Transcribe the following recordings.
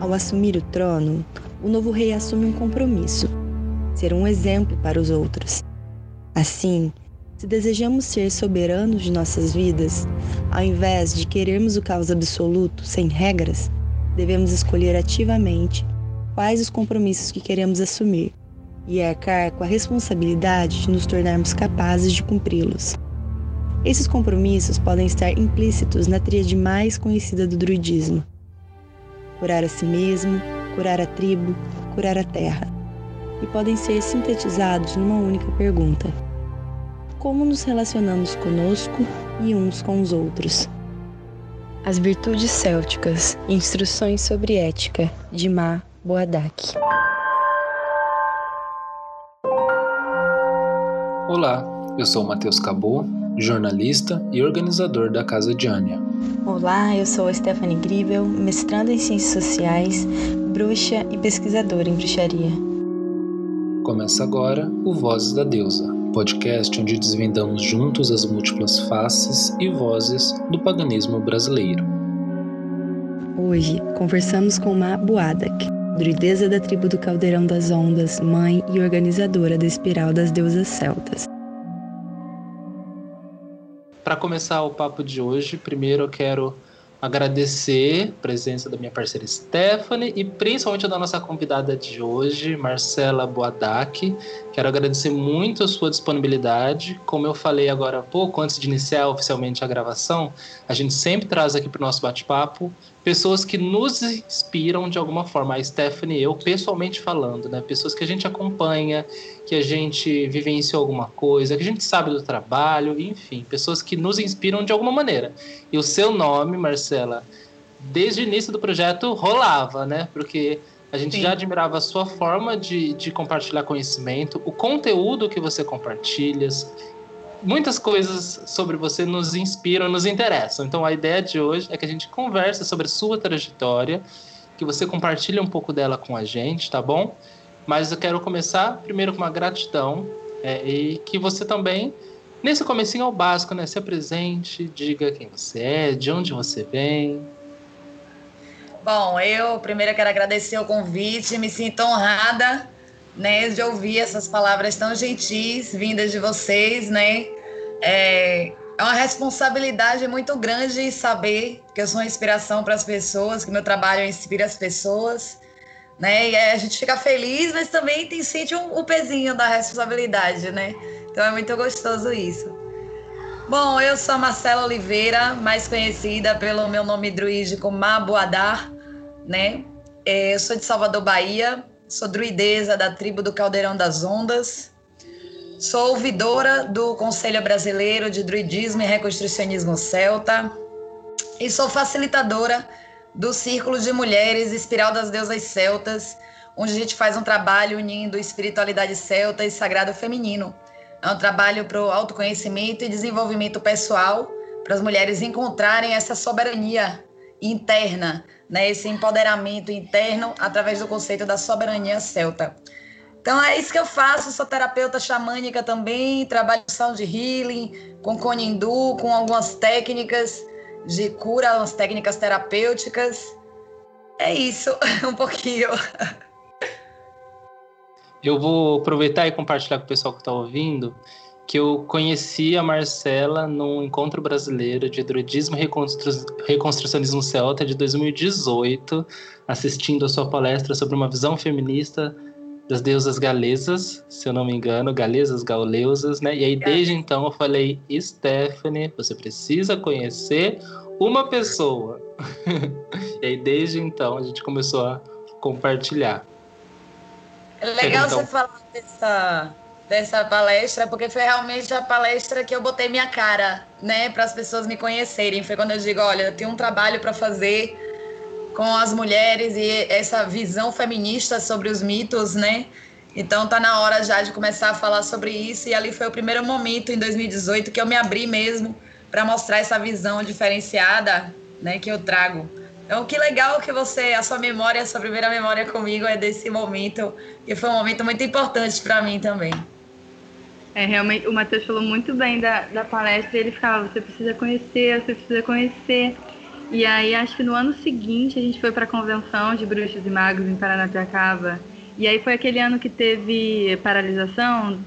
Ao assumir o trono, o novo rei assume um compromisso: ser um exemplo para os outros. Assim, se desejamos ser soberanos de nossas vidas, ao invés de querermos o caos absoluto sem regras, devemos escolher ativamente quais os compromissos que queremos assumir e arcar com a responsabilidade de nos tornarmos capazes de cumpri-los. Esses compromissos podem estar implícitos na tríade mais conhecida do druidismo: curar a si mesmo, curar a tribo, curar a terra, e podem ser sintetizados numa única pergunta: como nos relacionamos conosco e uns com os outros? As Virtudes Célticas Instruções sobre Ética, de Ma Boadak. Olá, eu sou Matheus Cabot, jornalista e organizador da Casa de Ania. Olá, eu sou a Stephanie Gribel, mestranda em Ciências Sociais, bruxa e pesquisadora em bruxaria. Começa agora o Vozes da Deusa, podcast onde desvendamos juntos as múltiplas faces e vozes do paganismo brasileiro. Hoje conversamos com Ma Boadak, druideza da tribo do Caldeirão das Ondas, mãe e organizadora da Espiral das Deusas Celtas. Para começar o papo de hoje, primeiro eu quero agradecer a presença da minha parceira Stephanie e principalmente da nossa convidada de hoje, Marcela Boadak. Quero agradecer muito a sua disponibilidade. Como eu falei agora há pouco, antes de iniciar oficialmente a gravação, a gente sempre traz aqui para o nosso bate-papo pessoas que nos inspiram de alguma forma. A Stephanie e eu, pessoalmente falando, né? Pessoas que a gente acompanha, que a gente vivenciou alguma coisa, que a gente sabe do trabalho, enfim, pessoas que nos inspiram de alguma maneira. E o seu nome, Marcela, desde o início do projeto rolava, né? Porque a gente Sim. já admirava a sua forma de, de compartilhar conhecimento, o conteúdo que você compartilha, muitas coisas sobre você nos inspiram, nos interessam. Então a ideia de hoje é que a gente converse sobre a sua trajetória, que você compartilhe um pouco dela com a gente, tá bom? Mas eu quero começar primeiro com uma gratidão é, e que você também, nesse comecinho ao básico, né, se apresente, diga quem você é, de onde você vem. Bom, eu primeiro quero agradecer o convite, me sinto honrada né, de ouvir essas palavras tão gentis vindas de vocês, né? É, é uma responsabilidade muito grande saber que eu sou uma inspiração para as pessoas, que meu trabalho inspira as pessoas, né? E a gente fica feliz, mas também tem sente um, um pezinho da responsabilidade, né? Então é muito gostoso isso. Bom, eu sou a Marcela Oliveira, mais conhecida pelo meu nome druídico Mabuadar, né? É, eu sou de Salvador, Bahia, sou druideza da tribo do Caldeirão das Ondas. Sou ouvidora do Conselho Brasileiro de Druidismo e Reconstrucionismo Celta. E sou facilitadora do Círculo de Mulheres Espiral das Deusas Celtas, onde a gente faz um trabalho unindo espiritualidade celta e sagrado feminino. É um trabalho para o autoconhecimento e desenvolvimento pessoal, para as mulheres encontrarem essa soberania interna, né, esse empoderamento interno através do conceito da soberania celta. Então é isso que eu faço, sou terapeuta xamânica também, trabalho sound healing, com cone hindu, com algumas técnicas de cura, algumas técnicas terapêuticas. É isso, um pouquinho. Eu vou aproveitar e compartilhar com o pessoal que está ouvindo que eu conheci a Marcela num encontro brasileiro de druidismo e reconstru... reconstrucionismo celta de 2018, assistindo a sua palestra sobre uma visão feminista das deusas galesas, se eu não me engano, galesas, gauleusas, né? E aí desde então eu falei, Stephanie, você precisa conhecer uma pessoa. e aí desde então a gente começou a compartilhar. É legal então... você falar dessa dessa palestra, porque foi realmente a palestra que eu botei minha cara, né, para as pessoas me conhecerem. Foi quando eu digo, olha, eu tenho um trabalho para fazer com as mulheres e essa visão feminista sobre os mitos, né? Então tá na hora já de começar a falar sobre isso e ali foi o primeiro momento em 2018 que eu me abri mesmo para mostrar essa visão diferenciada, né, que eu trago. Então, que legal que você, a sua memória, a sua primeira memória comigo é desse momento, que foi um momento muito importante para mim também. É, realmente, o Matheus falou muito bem da, da palestra, ele ficava, você precisa conhecer, você precisa conhecer. E aí, acho que no ano seguinte, a gente foi para a convenção de bruxos e magos em Paranapiacaba. E aí foi aquele ano que teve paralisação,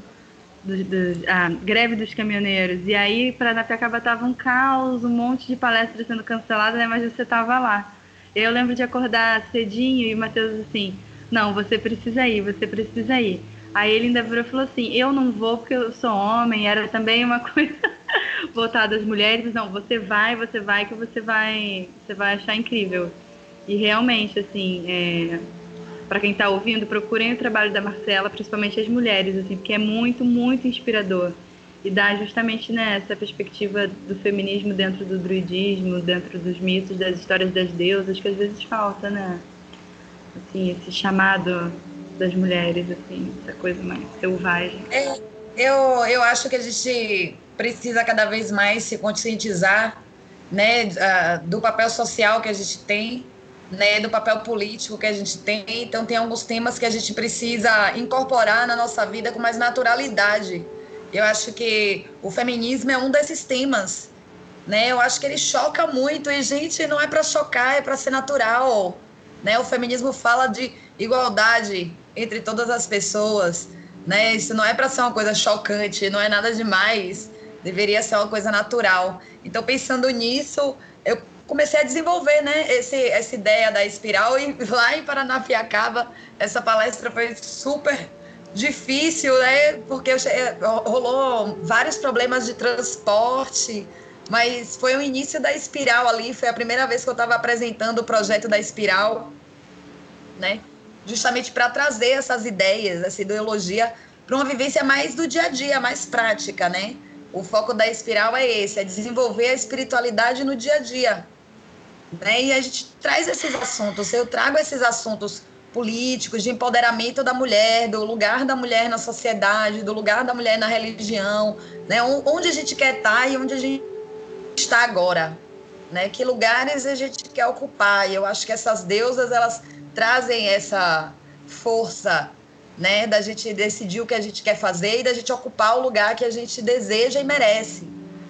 do, do, a greve dos caminhoneiros. E aí, Paranapiacaba tava um caos, um monte de palestras sendo canceladas, né? mas você tava lá. Eu lembro de acordar cedinho e o Matheus assim, não, você precisa ir, você precisa ir. Aí ele ainda virou e falou assim, eu não vou porque eu sou homem, era também uma coisa voltada às mulheres, não, você vai, você vai, que você vai, você vai achar incrível. E realmente, assim, é, para quem está ouvindo, procurem o trabalho da Marcela, principalmente as mulheres, assim, porque é muito, muito inspirador e dá justamente né, perspectiva do feminismo dentro do druidismo, dentro dos mitos, das histórias das deusas, que às vezes falta, né? Assim, esse chamado das mulheres, assim, essa coisa mais selvagem. É, eu, eu acho que a gente precisa cada vez mais se conscientizar né, do papel social que a gente tem, né, do papel político que a gente tem. Então, tem alguns temas que a gente precisa incorporar na nossa vida com mais naturalidade eu acho que o feminismo é um desses temas, né? Eu acho que ele choca muito e gente, não é para chocar, é para ser natural, né? O feminismo fala de igualdade entre todas as pessoas, né? Isso não é para ser uma coisa chocante, não é nada demais. Deveria ser uma coisa natural. Então, pensando nisso, eu comecei a desenvolver, né, esse, essa ideia da espiral e lá em Paranapiacaba, essa palestra foi super difícil, né? Porque rolou vários problemas de transporte, mas foi o início da Espiral ali, foi a primeira vez que eu estava apresentando o projeto da Espiral, né? Justamente para trazer essas ideias, essa ideologia para uma vivência mais do dia a dia, mais prática, né? O foco da Espiral é esse, é desenvolver a espiritualidade no dia a dia. Né? E a gente traz esses assuntos, eu trago esses assuntos políticos de empoderamento da mulher, do lugar da mulher na sociedade, do lugar da mulher na religião, né? Onde a gente quer estar e onde a gente está agora, né? Que lugares a gente quer ocupar? E eu acho que essas deusas elas trazem essa força, né? Da gente decidir o que a gente quer fazer e da gente ocupar o lugar que a gente deseja e merece,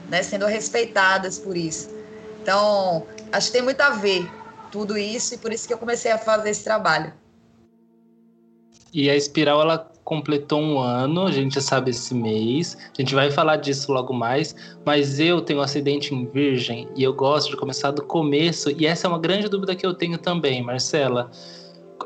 né? Sendo respeitadas por isso. Então, acho que tem muito a ver tudo isso e por isso que eu comecei a fazer esse trabalho. E a Espiral, ela completou um ano, a gente já sabe esse mês. A gente vai falar disso logo mais. Mas eu tenho um acidente em Virgem e eu gosto de começar do começo. E essa é uma grande dúvida que eu tenho também, Marcela.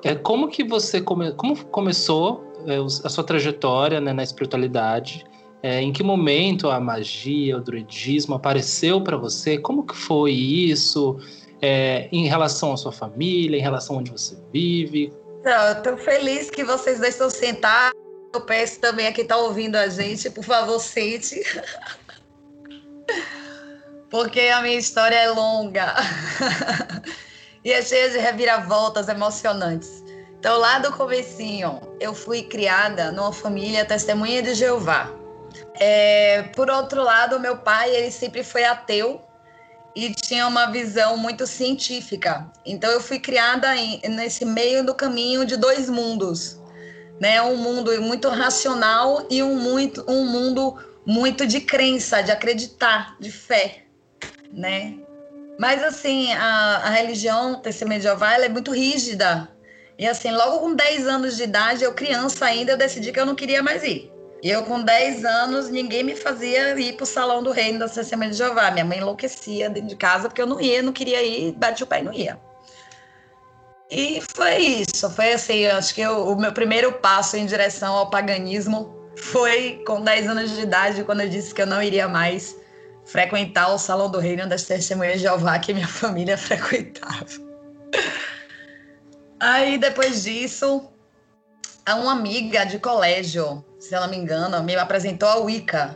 É, como que você come, como começou é, a sua trajetória né, na espiritualidade? É, em que momento a magia, o druidismo apareceu para você? Como que foi isso? É, em relação à sua família, em relação a onde você vive? Estou feliz que vocês dois estão sentados. Eu peço também a quem está ouvindo a gente, por favor, sente. Porque a minha história é longa. e é cheia de reviravoltas emocionantes. Então, lá do comecinho, eu fui criada numa família testemunha de Jeová. É, por outro lado, meu pai, ele sempre foi ateu e tinha uma visão muito científica. Então eu fui criada em, nesse meio do caminho de dois mundos, né? Um mundo muito racional e um muito um mundo muito de crença, de acreditar, de fé, né? Mas assim, a, a religião Jeová, ela é muito rígida. E assim, logo com 10 anos de idade, eu criança ainda, eu decidi que eu não queria mais ir. Eu, com 10 anos, ninguém me fazia ir para o Salão do Reino da Testemunha de Jeová. Minha mãe enlouquecia dentro de casa porque eu não ia, não queria ir, bati o pé e não ia. E foi isso, foi assim, acho que eu, o meu primeiro passo em direção ao paganismo foi com 10 anos de idade, quando eu disse que eu não iria mais frequentar o Salão do Reino das Testemunhas de Jeová que minha família frequentava. Aí, depois disso, uma amiga de colégio se eu não me engano, me apresentou a Wicca,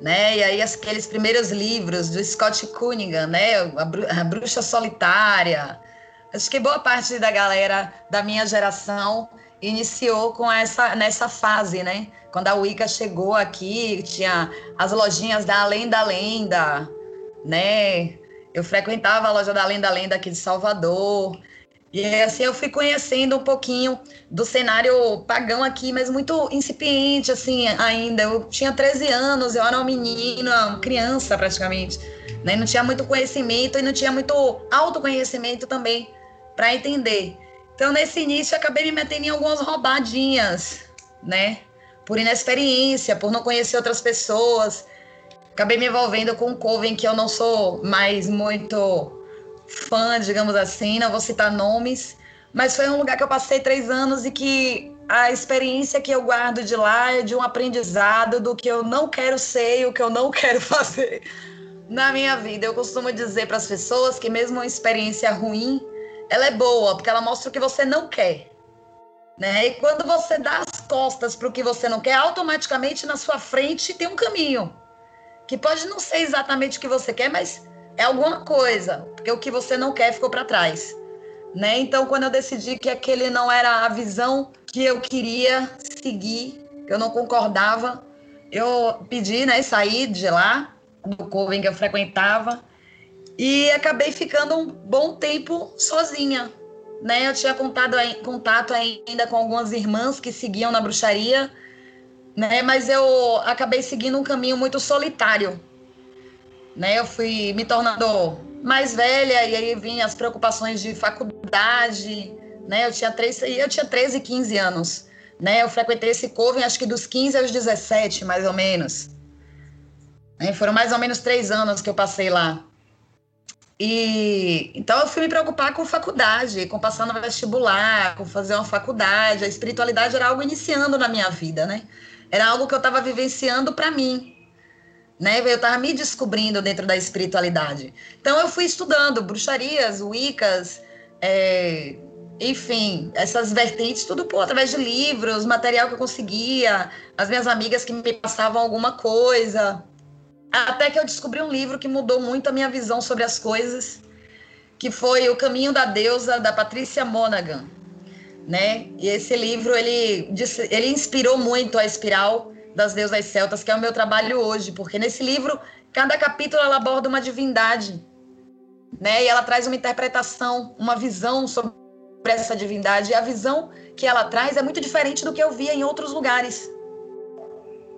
né? E aí aqueles primeiros livros do Scott Cunningham, né? A, Bruxa Solitária. Acho que boa parte da galera da minha geração iniciou com essa nessa fase, né? Quando a Wicca chegou aqui, tinha as lojinhas da Além da Lenda, né? Eu frequentava a loja da Além da Lenda aqui de Salvador. E assim eu fui conhecendo um pouquinho do cenário pagão aqui, mas muito incipiente assim ainda. Eu tinha 13 anos, eu era uma menina, uma criança praticamente. né? Não tinha muito conhecimento e não tinha muito autoconhecimento também para entender. Então, nesse início, eu acabei me metendo em algumas roubadinhas, né? Por inexperiência, por não conhecer outras pessoas. Acabei me envolvendo com um coven que eu não sou mais muito fã, digamos assim, não vou citar nomes, mas foi um lugar que eu passei três anos e que a experiência que eu guardo de lá é de um aprendizado do que eu não quero ser e o que eu não quero fazer na minha vida. Eu costumo dizer para as pessoas que mesmo uma experiência ruim, ela é boa, porque ela mostra o que você não quer. Né? E quando você dá as costas para o que você não quer, automaticamente na sua frente tem um caminho. Que pode não ser exatamente o que você quer, mas é alguma coisa, porque o que você não quer ficou para trás. Né? Então, quando eu decidi que aquele não era a visão que eu queria seguir, que eu não concordava, eu pedi, né, sair de lá, do coven que eu frequentava, e acabei ficando um bom tempo sozinha. Né? Eu tinha contado, contato ainda com algumas irmãs que seguiam na bruxaria, né? mas eu acabei seguindo um caminho muito solitário. Né? Eu fui me tornando mais velha e aí vinham as preocupações de faculdade, né? Eu tinha, três, eu tinha 13, 15 anos, né? Eu frequentei esse coven acho que dos 15 aos 17, mais ou menos. Né? Foram mais ou menos três anos que eu passei lá. E então eu fui me preocupar com faculdade, com passar no vestibular, com fazer uma faculdade. A espiritualidade era algo iniciando na minha vida, né? Era algo que eu estava vivenciando para mim né? Eu estava me descobrindo dentro da espiritualidade. Então eu fui estudando bruxarias, wiccas, é, enfim, essas vertentes, tudo por através de livros, material que eu conseguia, as minhas amigas que me passavam alguma coisa. Até que eu descobri um livro que mudou muito a minha visão sobre as coisas, que foi O Caminho da Deusa, da Patrícia Monaghan. Né? E esse livro, ele, ele inspirou muito a espiral das deusas celtas, que é o meu trabalho hoje, porque nesse livro, cada capítulo ela aborda uma divindade, né? E ela traz uma interpretação, uma visão sobre essa divindade, e a visão que ela traz é muito diferente do que eu via em outros lugares.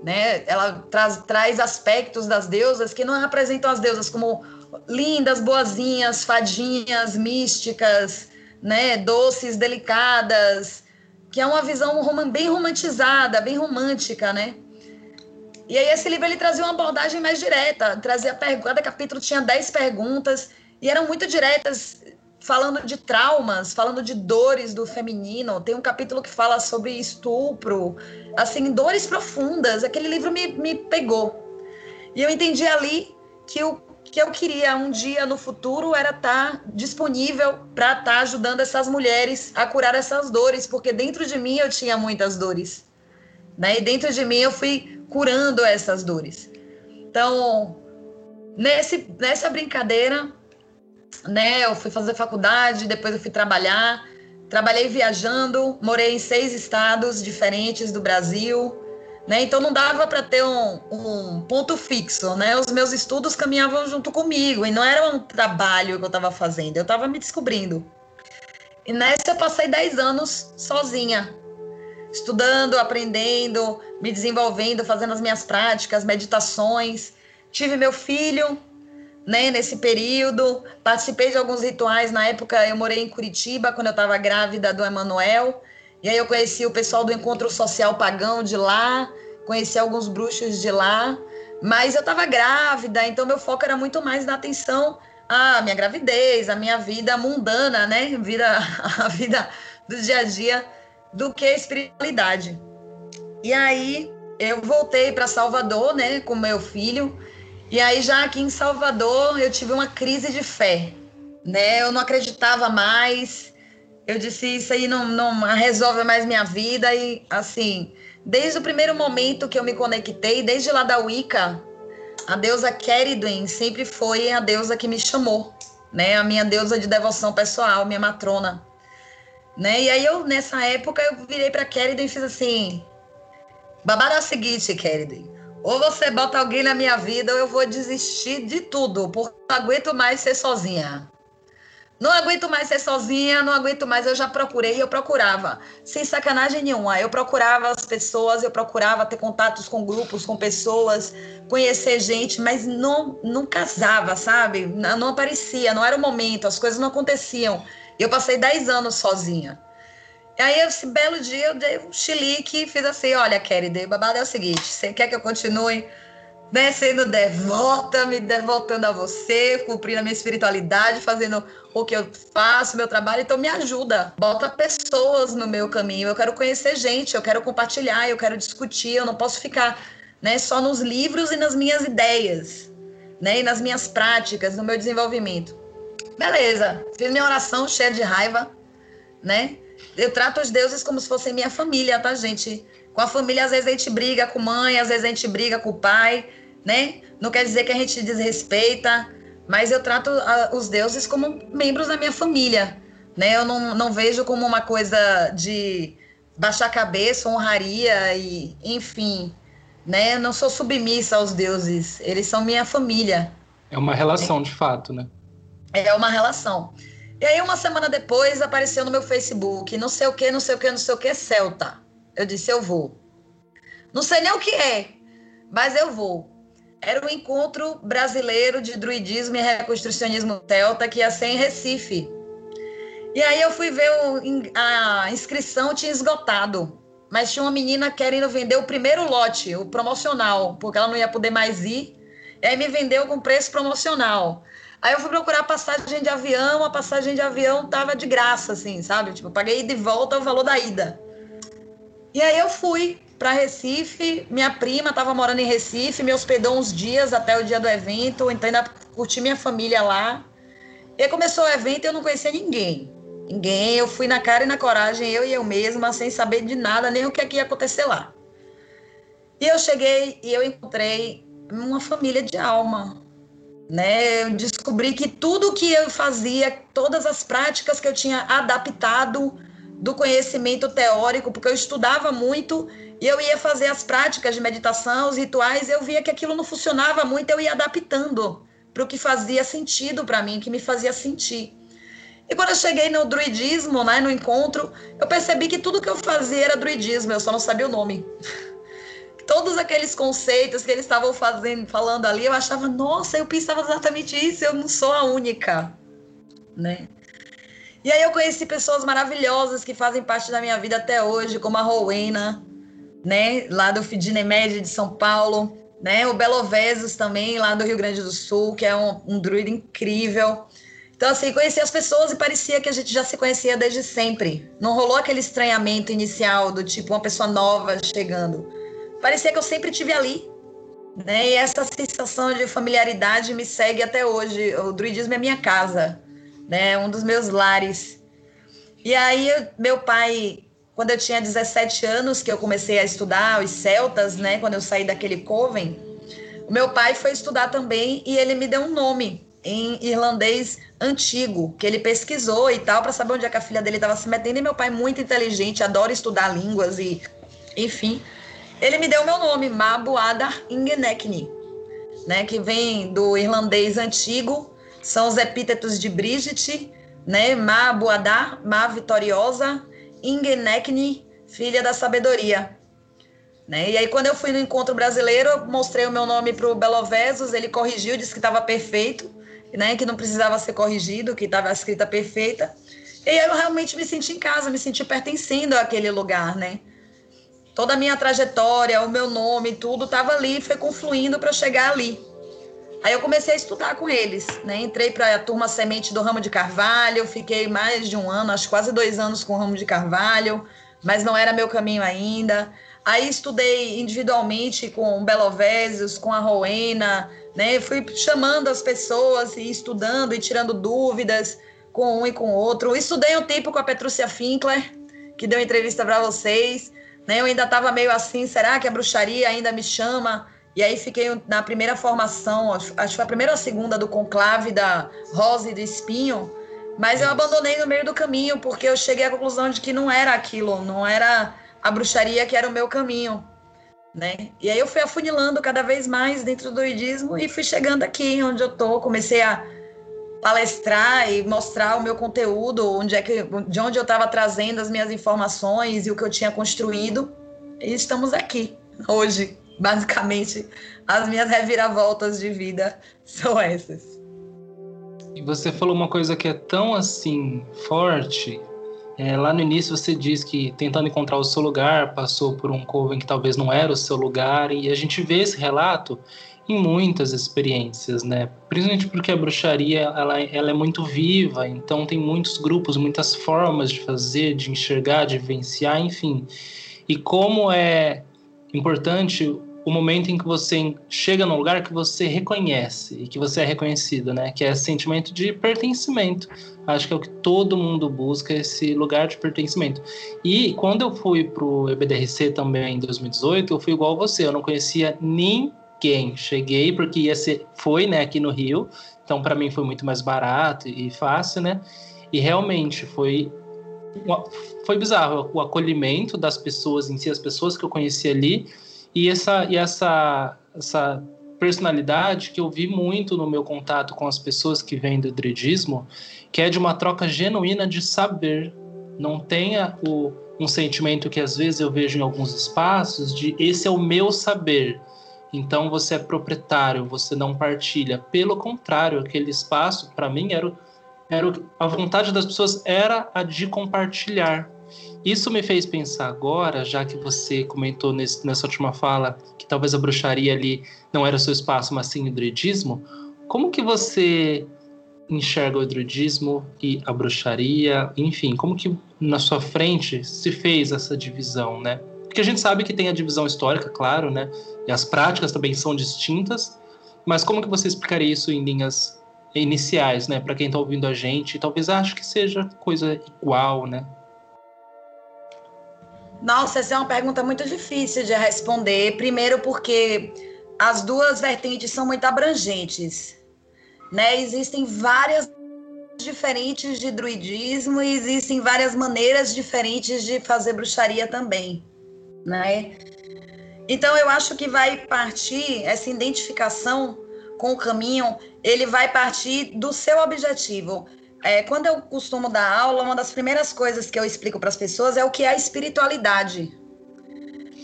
Né? Ela traz, traz aspectos das deusas que não apresentam as deusas como lindas, boazinhas, fadinhas, místicas, né, doces, delicadas, que é uma visão bem romantizada, bem romântica, né? E aí esse livro ele trazia uma abordagem mais direta, trazia cada capítulo tinha 10 perguntas e eram muito diretas, falando de traumas, falando de dores do feminino. Tem um capítulo que fala sobre estupro, assim, dores profundas. Aquele livro me, me pegou. E eu entendi ali que o que eu queria um dia no futuro era estar tá disponível para estar tá ajudando essas mulheres a curar essas dores, porque dentro de mim eu tinha muitas dores. Né? E dentro de mim eu fui curando essas dores. Então, nesse, nessa brincadeira, né, eu fui fazer faculdade, depois eu fui trabalhar. Trabalhei viajando, morei em seis estados diferentes do Brasil, né? Então não dava para ter um, um, ponto fixo, né? Os meus estudos caminhavam junto comigo e não era um trabalho que eu estava fazendo, eu estava me descobrindo. E nessa eu passei dez anos sozinha, estudando, aprendendo, me desenvolvendo, fazendo as minhas práticas, meditações. Tive meu filho, né, nesse período, participei de alguns rituais. Na época, eu morei em Curitiba, quando eu estava grávida do Emanuel. E aí eu conheci o pessoal do Encontro Social Pagão de lá, conheci alguns bruxos de lá. Mas eu estava grávida, então meu foco era muito mais na atenção à minha gravidez, à minha vida mundana, né? Vida, a vida do dia a dia do que espiritualidade. E aí eu voltei para Salvador, né, com meu filho. E aí já aqui em Salvador eu tive uma crise de fé, né? Eu não acreditava mais. Eu disse isso aí não, não resolve mais minha vida e assim, desde o primeiro momento que eu me conectei, desde lá da Wicca, a deusa Keridwen sempre foi a deusa que me chamou, né? A minha deusa de devoção pessoal, minha matrona. Né? E aí eu, nessa época, eu virei pra Keriden e fiz assim, babado é o seguinte, Keriden, ou você bota alguém na minha vida ou eu vou desistir de tudo, porque não aguento mais ser sozinha. Não aguento mais ser sozinha, não aguento mais. Eu já procurei, eu procurava. Sem sacanagem nenhuma. Eu procurava as pessoas, eu procurava ter contatos com grupos, com pessoas, conhecer gente, mas não, não casava, sabe? Não, aparecia, não era o momento, as coisas não aconteciam. Eu passei 10 anos sozinha. Aí, esse belo dia, eu dei um chilique e fiz assim: olha, Kelly, o babado é o seguinte: você quer que eu continue né, sendo devota, me devotando a você, cumprindo a minha espiritualidade, fazendo o que eu faço, meu trabalho, então me ajuda. Bota pessoas no meu caminho. Eu quero conhecer gente, eu quero compartilhar, eu quero discutir, eu não posso ficar né, só nos livros e nas minhas ideias, né, e nas minhas práticas, no meu desenvolvimento. Beleza, fiz minha oração cheia de raiva, né? Eu trato os deuses como se fossem minha família, tá, gente? Com a família, às vezes a gente briga com mãe, às vezes a gente briga com o pai, né? Não quer dizer que a gente desrespeita, mas eu trato a, os deuses como membros da minha família, né? Eu não, não vejo como uma coisa de baixar a cabeça, honraria e, enfim, né? Eu não sou submissa aos deuses, eles são minha família. É uma relação, é. de fato, né? É uma relação. E aí, uma semana depois, apareceu no meu Facebook, não sei o que, não sei o que, não sei o que, Celta. Eu disse, eu vou. Não sei nem o que é, mas eu vou era o encontro brasileiro de druidismo e reconstrucionismo celta que ia ser em Recife. E aí eu fui ver o, a inscrição tinha esgotado, mas tinha uma menina querendo vender o primeiro lote, o promocional, porque ela não ia poder mais ir. E aí me vendeu com preço promocional. Aí eu fui procurar passagem de avião, a passagem de avião tava de graça, assim, sabe? Tipo, eu paguei de volta o valor da ida. E aí eu fui para Recife. Minha prima estava morando em Recife, me hospedou uns dias até o dia do evento, então ainda curti minha família lá. E aí começou o evento e eu não conhecia ninguém. Ninguém, eu fui na cara e na coragem, eu e eu mesma, sem saber de nada, nem o que, é que ia acontecer lá. E eu cheguei e eu encontrei uma família de alma. Né? Eu descobri que tudo que eu fazia, todas as práticas que eu tinha adaptado do conhecimento teórico, porque eu estudava muito e eu ia fazer as práticas de meditação, os rituais, eu via que aquilo não funcionava muito, eu ia adaptando para o que fazia sentido para mim, que me fazia sentir. E quando eu cheguei no druidismo, né, no encontro, eu percebi que tudo que eu fazia era druidismo, eu só não sabia o nome. Todos aqueles conceitos que eles estavam fazendo, falando ali, eu achava, nossa, eu pensava exatamente isso, eu não sou a única, né? E aí eu conheci pessoas maravilhosas que fazem parte da minha vida até hoje, como a Rowena, né, lá do Fidinemed de São Paulo, né, o Belovesos também, lá do Rio Grande do Sul, que é um, um druida incrível. Então, assim, conheci as pessoas e parecia que a gente já se conhecia desde sempre. Não rolou aquele estranhamento inicial do tipo uma pessoa nova chegando. Parecia que eu sempre tive ali. Né? E essa sensação de familiaridade me segue até hoje. O druidismo é minha casa, né? um dos meus lares. E aí, meu pai quando eu tinha 17 anos, que eu comecei a estudar os celtas, né? Quando eu saí daquele coven, o meu pai foi estudar também e ele me deu um nome em irlandês antigo, que ele pesquisou e tal, para saber onde é que a filha dele estava se metendo. E meu pai, muito inteligente, adora estudar línguas e, enfim, ele me deu meu nome, Mabuada Ingenekni, né? Que vem do irlandês antigo, são os epítetos de Bridget, né? Mabuada, Ma vitoriosa, Ingenekni, filha da sabedoria. Né? E aí, quando eu fui no encontro brasileiro, eu mostrei o meu nome para o Belovesos, ele corrigiu, disse que estava perfeito, né? que não precisava ser corrigido, que estava escrita perfeita. E eu realmente me senti em casa, me senti pertencendo àquele lugar, né? Toda a minha trajetória, o meu nome, tudo estava ali, foi confluindo para chegar ali. Aí eu comecei a estudar com eles, né? Entrei para a turma semente do ramo de carvalho, fiquei mais de um ano, acho quase dois anos com o ramo de carvalho, mas não era meu caminho ainda. Aí estudei individualmente com o Belovésios, com a Rowena, né? Fui chamando as pessoas e estudando e tirando dúvidas com um e com o outro. Estudei um tempo com a Petrúcia Finkler, que deu entrevista para vocês. Né? Eu ainda estava meio assim, será que a bruxaria ainda me chama? E aí fiquei na primeira formação, acho que foi a primeira ou a segunda do conclave da Rosa e do Espinho, mas eu abandonei no meio do caminho porque eu cheguei à conclusão de que não era aquilo, não era a bruxaria que era o meu caminho, né? E aí eu fui afunilando cada vez mais dentro do druidismo e fui chegando aqui onde eu tô, comecei a palestrar e mostrar o meu conteúdo, onde é que, de onde eu estava trazendo as minhas informações e o que eu tinha construído. E estamos aqui hoje, basicamente. As minhas reviravoltas de vida são essas. E você falou uma coisa que é tão assim forte. É, lá no início você diz que tentando encontrar o seu lugar, passou por um coven que talvez não era o seu lugar, e a gente vê esse relato em muitas experiências, né? Principalmente porque a bruxaria ela, ela é muito viva, então tem muitos grupos, muitas formas de fazer, de enxergar, de vivenciar, enfim. E como é importante o momento em que você chega num lugar que você reconhece e que você é reconhecido, né? Que é sentimento de pertencimento. Acho que é o que todo mundo busca, esse lugar de pertencimento. E quando eu fui pro EBDRC também em 2018, eu fui igual você, eu não conhecia ninguém quem cheguei porque ia ser foi né aqui no Rio então para mim foi muito mais barato e fácil né? E realmente foi foi bizarro o acolhimento das pessoas em si as pessoas que eu conheci ali e essa e essa essa personalidade que eu vi muito no meu contato com as pessoas que vêm do druidismo que é de uma troca genuína de saber. Não tenha o um sentimento que às vezes eu vejo em alguns espaços de esse é o meu saber então você é proprietário, você não partilha. Pelo contrário, aquele espaço, para mim, era, era a vontade das pessoas era a de compartilhar. Isso me fez pensar agora, já que você comentou nesse, nessa última fala que talvez a bruxaria ali não era seu espaço, mas sim o druidismo. Como que você enxerga o druidismo e a bruxaria? Enfim, como que na sua frente se fez essa divisão, né? Porque a gente sabe que tem a divisão histórica, claro, né? E as práticas também são distintas. Mas como que você explicaria isso em linhas iniciais, né? Para quem está ouvindo a gente, talvez ache que seja coisa igual, né? Nossa, essa é uma pergunta muito difícil de responder. Primeiro, porque as duas vertentes são muito abrangentes, né? Existem várias diferentes de druidismo e existem várias maneiras diferentes de fazer bruxaria também né? Então eu acho que vai partir essa identificação com o caminho, ele vai partir do seu objetivo. É, quando eu costumo dar aula, uma das primeiras coisas que eu explico para as pessoas é o que é a espiritualidade.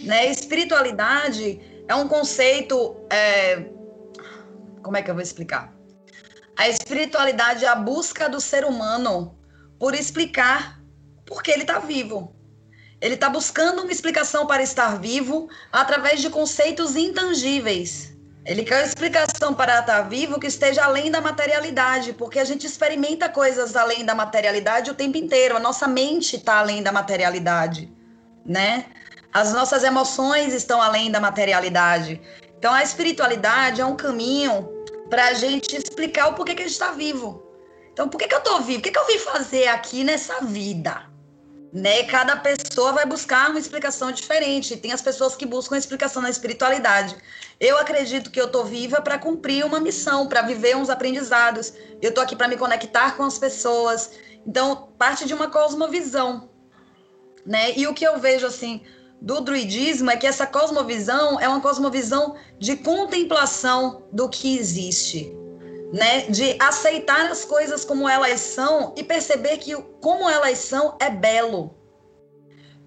Né? Espiritualidade é um conceito. É... Como é que eu vou explicar? A espiritualidade é a busca do ser humano por explicar por que ele está vivo. Ele está buscando uma explicação para estar vivo através de conceitos intangíveis. Ele quer uma explicação para estar vivo que esteja além da materialidade, porque a gente experimenta coisas além da materialidade o tempo inteiro. A nossa mente está além da materialidade, né? As nossas emoções estão além da materialidade. Então, a espiritualidade é um caminho para a gente explicar o porquê que a gente está vivo. Então, por que, que eu estou vivo? O que, que eu vim fazer aqui nessa vida? Né? Cada pessoa vai buscar uma explicação diferente. Tem as pessoas que buscam a explicação na espiritualidade. Eu acredito que eu tô viva para cumprir uma missão, para viver uns aprendizados. Eu tô aqui para me conectar com as pessoas. Então, parte de uma cosmovisão, né? E o que eu vejo assim do druidismo é que essa cosmovisão é uma cosmovisão de contemplação do que existe né, de aceitar as coisas como elas são e perceber que como elas são é belo.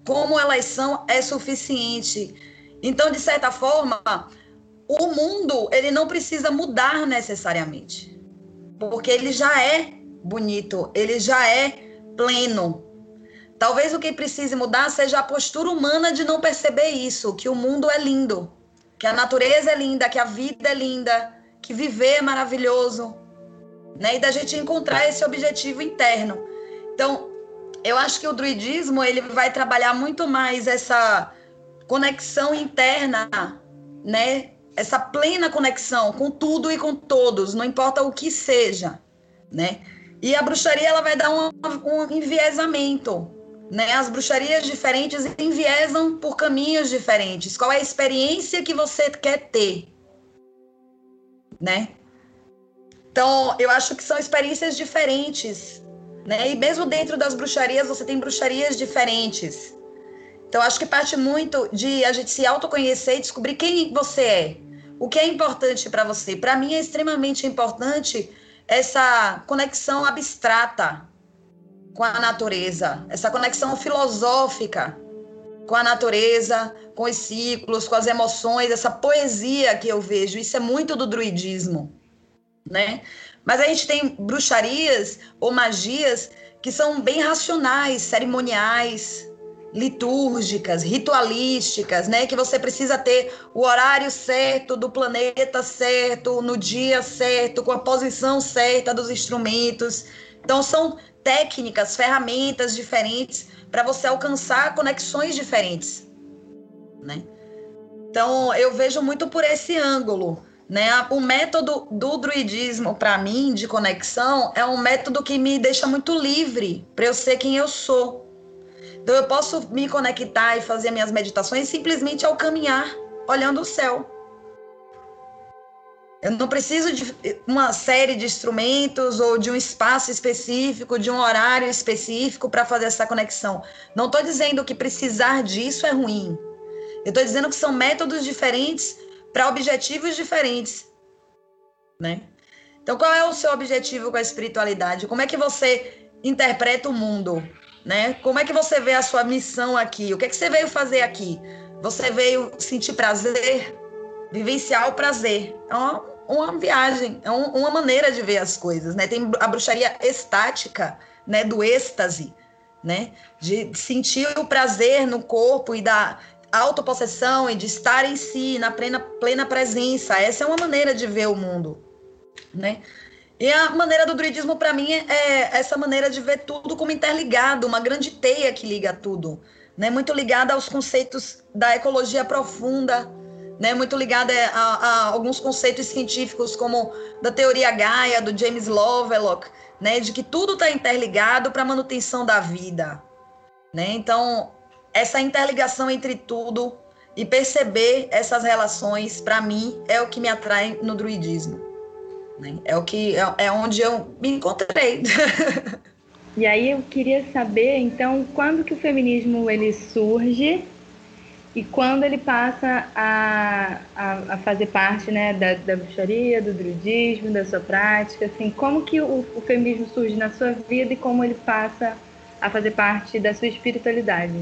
Como elas são é suficiente. Então, de certa forma, o mundo, ele não precisa mudar necessariamente. Porque ele já é bonito, ele já é pleno. Talvez o que precise mudar seja a postura humana de não perceber isso, que o mundo é lindo, que a natureza é linda, que a vida é linda, que viver é maravilhoso, né? E da gente encontrar esse objetivo interno. Então, eu acho que o druidismo ele vai trabalhar muito mais essa conexão interna, né? Essa plena conexão com tudo e com todos, não importa o que seja, né? E a bruxaria ela vai dar um, um enviesamento, né? As bruxarias diferentes enviesam por caminhos diferentes. Qual é a experiência que você quer ter? Né? Então, eu acho que são experiências diferentes, né? E mesmo dentro das bruxarias, você tem bruxarias diferentes. Então, acho que parte muito de a gente se autoconhecer e descobrir quem você é. O que é importante para você? Para mim é extremamente importante essa conexão abstrata com a natureza, essa conexão filosófica com a natureza, com os ciclos, com as emoções, essa poesia que eu vejo. Isso é muito do druidismo, né? Mas a gente tem bruxarias ou magias que são bem racionais, cerimoniais, litúrgicas, ritualísticas, né? Que você precisa ter o horário certo do planeta certo, no dia certo, com a posição certa dos instrumentos. Então são técnicas, ferramentas diferentes para você alcançar conexões diferentes, né? Então eu vejo muito por esse ângulo, né? O método do druidismo para mim de conexão é um método que me deixa muito livre para eu ser quem eu sou então eu posso me conectar e fazer minhas meditações simplesmente ao caminhar, olhando o céu. Eu não preciso de uma série de instrumentos ou de um espaço específico, de um horário específico para fazer essa conexão. Não estou dizendo que precisar disso é ruim. Eu estou dizendo que são métodos diferentes para objetivos diferentes, né? Então, qual é o seu objetivo com a espiritualidade? Como é que você interpreta o mundo? né? Como é que você vê a sua missão aqui? O que é que você veio fazer aqui? Você veio sentir prazer, vivenciar o prazer. É uma, viagem, é um, uma maneira de ver as coisas, né? Tem a bruxaria estática, né? Do êxtase, né? De sentir o prazer no corpo e da autopossessão e de estar em si, na plena, plena presença. Essa é uma maneira de ver o mundo, né? E a maneira do druidismo, para mim, é essa maneira de ver tudo como interligado, uma grande teia que liga tudo. Né? Muito ligada aos conceitos da ecologia profunda, né? muito ligada a, a, alguns conceitos científicos, como da teoria Gaia, do James Lovelock, né? de que tudo está interligado para a manutenção da vida. Né? Então, essa interligação entre tudo e perceber essas relações, para mim, é o que me atrai no druidismo. Né? É o que é, é onde eu me encontrei. e aí eu queria saber, então, quando que o feminismo ele surge e quando ele passa a, a, a fazer parte né, da, da bruxaria, do druidismo, da sua prática, assim, como que o, o feminismo surge na sua vida e como ele passa a fazer parte da sua espiritualidade?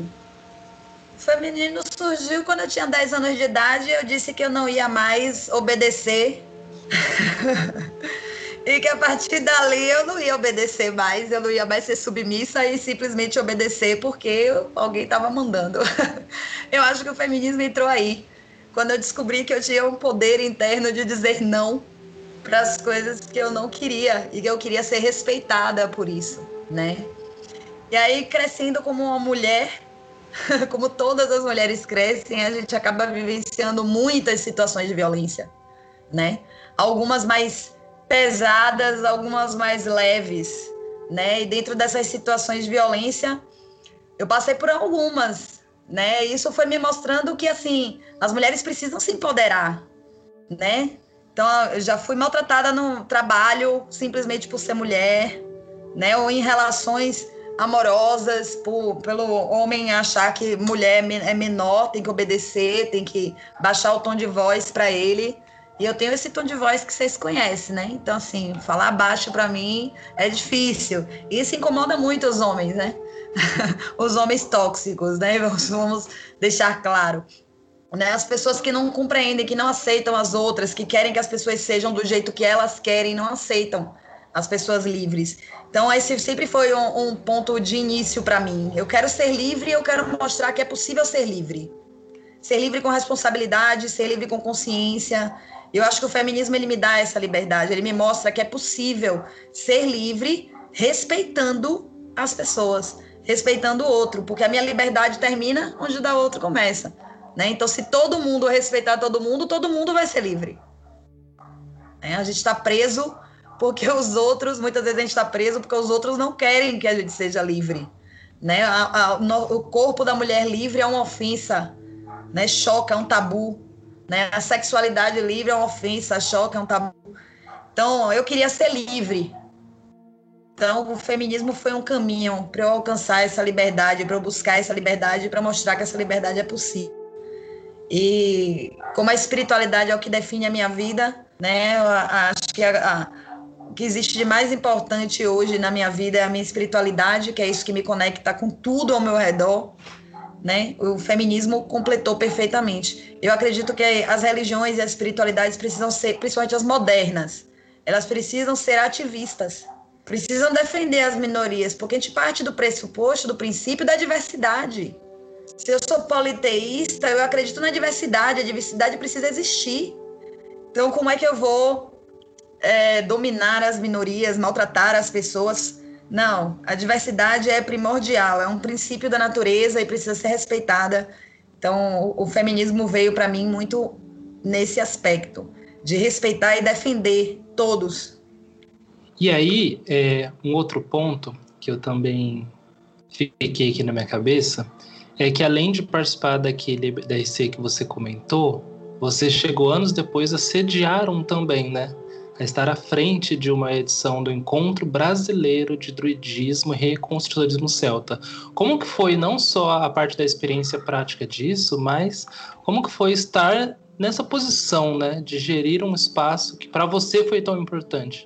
O feminismo surgiu quando eu tinha 10 anos de idade. Eu disse que eu não ia mais obedecer e que a partir dali eu não ia obedecer mais, eu não ia mais ser submissa e simplesmente obedecer porque alguém estava mandando. eu acho que o feminismo entrou aí, quando eu descobri que eu tinha um poder interno de dizer não para as coisas que eu não queria e que eu queria ser respeitada por isso, né? E aí crescendo como uma mulher, como todas as mulheres crescem, a gente acaba vivenciando muitas situações de violência, né? algumas mais pesadas, algumas mais leves, né? E dentro dessas situações de violência, eu passei por algumas, né? Isso foi me mostrando que assim, as mulheres precisam se empoderar, né? Então, eu já fui maltratada no trabalho simplesmente por ser mulher, né? Ou em relações amorosas, por, pelo homem achar que mulher é menor, tem que obedecer, tem que baixar o tom de voz para ele. E eu tenho esse tom de voz que vocês conhecem, né? Então, assim, falar baixo para mim é difícil. Isso incomoda muito os homens, né? os homens tóxicos, né? Vamos deixar claro. Né? As pessoas que não compreendem, que não aceitam as outras, que querem que as pessoas sejam do jeito que elas querem, não aceitam as pessoas livres. Então, esse sempre foi um, um ponto de início para mim. Eu quero ser livre e eu quero mostrar que é possível ser livre. Ser livre com responsabilidade, ser livre com consciência, eu acho que o feminismo ele me dá essa liberdade, ele me mostra que é possível ser livre respeitando as pessoas, respeitando o outro, porque a minha liberdade termina onde da outro começa. Né? Então, se todo mundo respeitar todo mundo, todo mundo vai ser livre. É, a gente está preso porque os outros, muitas vezes a gente está preso porque os outros não querem que a gente seja livre. Né? A, a, no, o corpo da mulher livre é uma ofensa, né? choca, é um tabu. Né? A sexualidade livre é uma ofensa, choque é um tabu. Então, eu queria ser livre. Então, o feminismo foi um caminho para eu alcançar essa liberdade, para eu buscar essa liberdade, para mostrar que essa liberdade é possível. E como a espiritualidade é o que define a minha vida, né? Eu acho que a, a, que existe de mais importante hoje na minha vida é a minha espiritualidade, que é isso que me conecta com tudo ao meu redor. Né? O feminismo completou perfeitamente. Eu acredito que as religiões e as espiritualidades precisam ser, principalmente as modernas, elas precisam ser ativistas, precisam defender as minorias, porque a gente parte do pressuposto, do princípio da diversidade. Se eu sou politeísta, eu acredito na diversidade, a diversidade precisa existir. Então, como é que eu vou é, dominar as minorias, maltratar as pessoas? Não, a diversidade é primordial, é um princípio da natureza e precisa ser respeitada. Então, o, o feminismo veio para mim muito nesse aspecto, de respeitar e defender todos. E aí, é, um outro ponto que eu também fiquei aqui na minha cabeça é que além de participar daquele DRC que você comentou, você chegou anos depois a sediar um também, né? A estar à frente de uma edição do Encontro Brasileiro de Druidismo e Reconstrucionismo Celta. Como que foi não só a parte da experiência prática disso, mas como que foi estar nessa posição, né, de gerir um espaço que para você foi tão importante?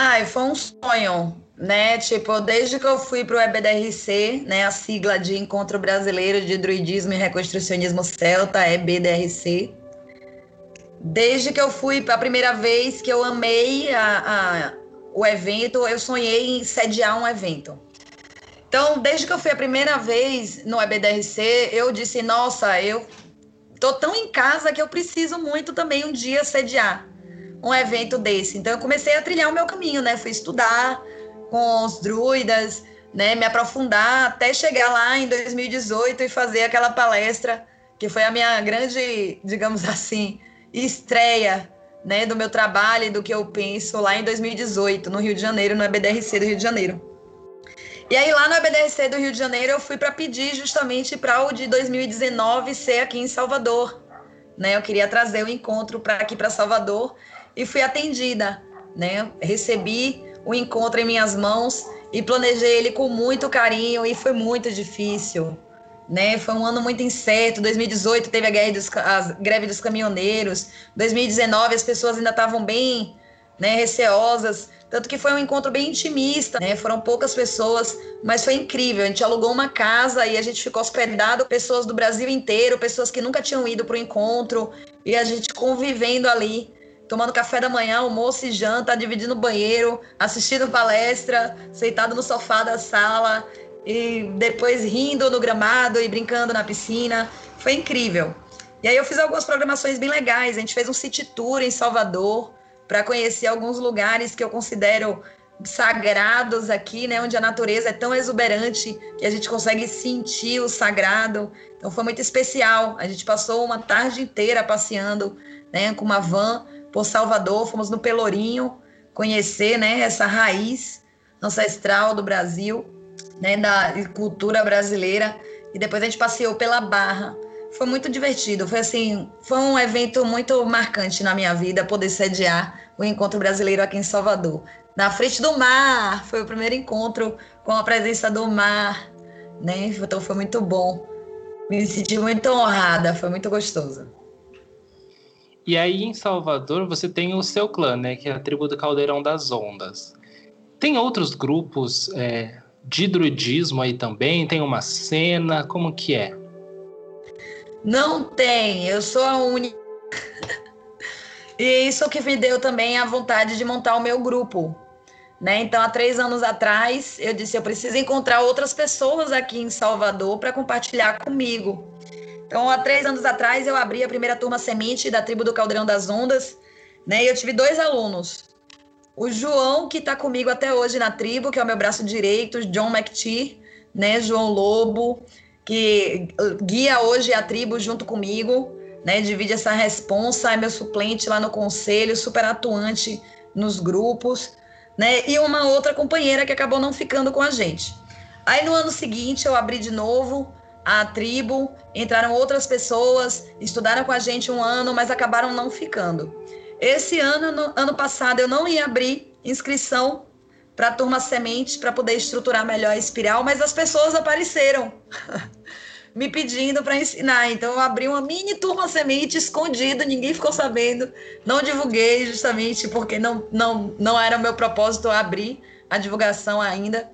Ai, foi um sonho né? Tipo, desde que eu fui para o EBDRC, né, a sigla de Encontro Brasileiro de Druidismo e Reconstrucionismo Celta, EBDRC. Desde que eu fui a primeira vez que eu amei a, a, o evento, eu sonhei em sediar um evento. Então, desde que eu fui a primeira vez no EBDRC, eu disse: nossa, eu tô tão em casa que eu preciso muito também um dia sediar um evento desse. Então, eu comecei a trilhar o meu caminho, né? Fui estudar, com os druidas, né, me aprofundar até chegar lá em 2018 e fazer aquela palestra que foi a minha grande, digamos assim, estreia, né, do meu trabalho e do que eu penso lá em 2018 no Rio de Janeiro, no EBDRC do Rio de Janeiro. E aí lá no EBDRC do Rio de Janeiro eu fui para pedir justamente para o de 2019 ser aqui em Salvador, né? Eu queria trazer o encontro para aqui para Salvador e fui atendida, né? Recebi o encontro em minhas mãos e planejei ele com muito carinho e foi muito difícil. Né? Foi um ano muito incerto. 2018 teve a, dos, a greve dos caminhoneiros. 2019 as pessoas ainda estavam bem né, receosas. Tanto que foi um encontro bem intimista, né? Foram poucas pessoas, mas foi incrível. A gente alugou uma casa e a gente ficou hospedado, pessoas do Brasil inteiro, pessoas que nunca tinham ido para o encontro, e a gente convivendo ali tomando café da manhã, almoço e janta, dividindo banheiro, assistindo palestra, sentado no sofá da sala e depois rindo no gramado e brincando na piscina. Foi incrível. E aí eu fiz algumas programações bem legais. A gente fez um city tour em Salvador para conhecer alguns lugares que eu considero sagrados aqui, né, onde a natureza é tão exuberante que a gente consegue sentir o sagrado. Então foi muito especial. A gente passou uma tarde inteira passeando, né, com uma van por Salvador, fomos no Pelourinho conhecer, né, essa raiz ancestral do Brasil, né, da cultura brasileira, e depois a gente passeou pela Barra. Foi muito divertido, foi assim, foi um evento muito marcante na minha vida poder sediar o encontro brasileiro aqui em Salvador. Na frente do mar, foi o primeiro encontro com a presença do mar, né? Então foi muito bom. Me senti muito honrada, foi muito gostoso. E aí em Salvador você tem o seu clã, né, que é a tribo do Caldeirão das Ondas. Tem outros grupos é, de druidismo aí também? Tem uma cena? Como que é? Não tem, eu sou a única. e isso que me deu também a vontade de montar o meu grupo. Né? Então, há três anos atrás, eu disse: eu preciso encontrar outras pessoas aqui em Salvador para compartilhar comigo. Então, há três anos atrás, eu abri a primeira turma semente da tribo do Caldeirão das Ondas, né? E eu tive dois alunos. O João, que está comigo até hoje na tribo, que é o meu braço direito, John McTee, né? João Lobo, que guia hoje a tribo junto comigo, né? Divide essa responsa, é meu suplente lá no conselho, super atuante nos grupos, né? E uma outra companheira que acabou não ficando com a gente. Aí no ano seguinte eu abri de novo a tribo, entraram outras pessoas, estudaram com a gente um ano, mas acabaram não ficando. Esse ano, no, ano passado, eu não ia abrir inscrição para a turma semente para poder estruturar melhor a espiral, mas as pessoas apareceram. me pedindo para ensinar. Então eu abri uma mini turma semente escondida, ninguém ficou sabendo. Não divulguei justamente porque não não não era o meu propósito abrir a divulgação ainda.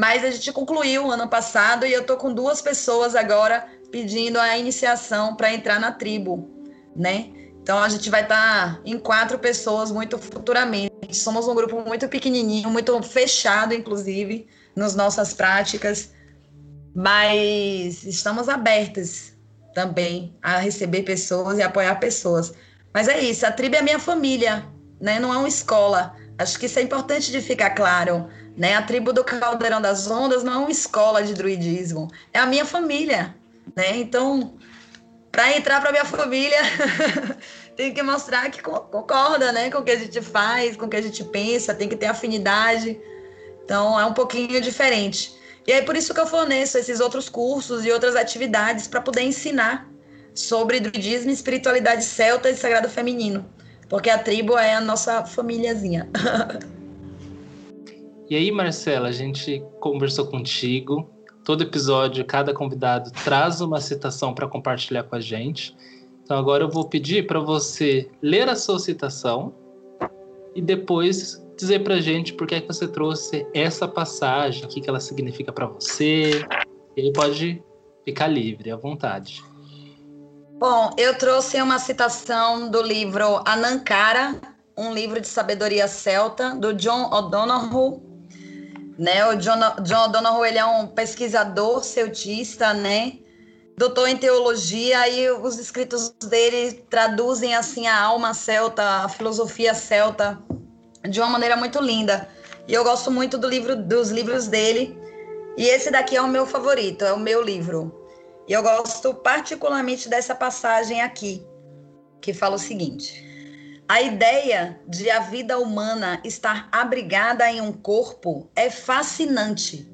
Mas a gente concluiu ano passado e eu tô com duas pessoas agora pedindo a iniciação para entrar na tribo, né? Então a gente vai estar tá em quatro pessoas muito futuramente. Somos um grupo muito pequenininho, muito fechado, inclusive, nas nossas práticas, mas estamos abertas também a receber pessoas e apoiar pessoas. Mas é isso, a tribo é minha família, né? Não é uma escola. Acho que isso é importante de ficar claro. Né? A tribo do Caldeirão das Ondas não é uma escola de druidismo, é a minha família. Né? Então, para entrar para minha família, tem que mostrar que concorda né? com o que a gente faz, com o que a gente pensa, tem que ter afinidade. Então, é um pouquinho diferente. E aí, por isso que eu forneço esses outros cursos e outras atividades para poder ensinar sobre druidismo, espiritualidade celta e sagrado feminino. Porque a tribo é a nossa famíliazinha. E aí, Marcela, a gente conversou contigo. Todo episódio, cada convidado traz uma citação para compartilhar com a gente. Então, agora eu vou pedir para você ler a sua citação e depois dizer para a gente por que, é que você trouxe essa passagem, o que, que ela significa para você. E aí pode ficar livre, à vontade. Bom, eu trouxe uma citação do livro Anankara, um livro de sabedoria celta, do John O'Donoghue, né? O John, John O'Donoghue ele é um pesquisador celtista, né? Doutor em teologia e os escritos dele traduzem assim a alma celta, a filosofia celta de uma maneira muito linda. E eu gosto muito do livro, dos livros dele. E esse daqui é o meu favorito, é o meu livro. E eu gosto particularmente dessa passagem aqui, que fala o seguinte: a ideia de a vida humana estar abrigada em um corpo é fascinante.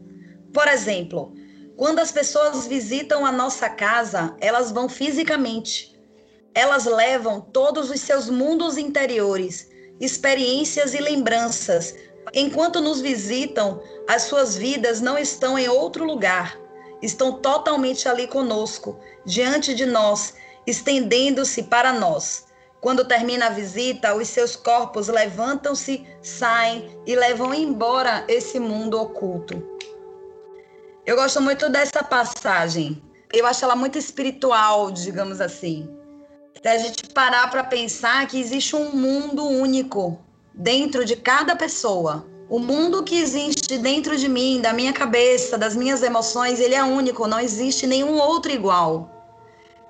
Por exemplo, quando as pessoas visitam a nossa casa, elas vão fisicamente. Elas levam todos os seus mundos interiores, experiências e lembranças. Enquanto nos visitam, as suas vidas não estão em outro lugar, estão totalmente ali conosco, diante de nós, estendendo-se para nós. Quando termina a visita, os seus corpos levantam-se, saem e levam embora esse mundo oculto. Eu gosto muito dessa passagem. Eu acho ela muito espiritual, digamos assim. Da a gente parar para pensar que existe um mundo único dentro de cada pessoa. O mundo que existe dentro de mim, da minha cabeça, das minhas emoções, ele é único, não existe nenhum outro igual.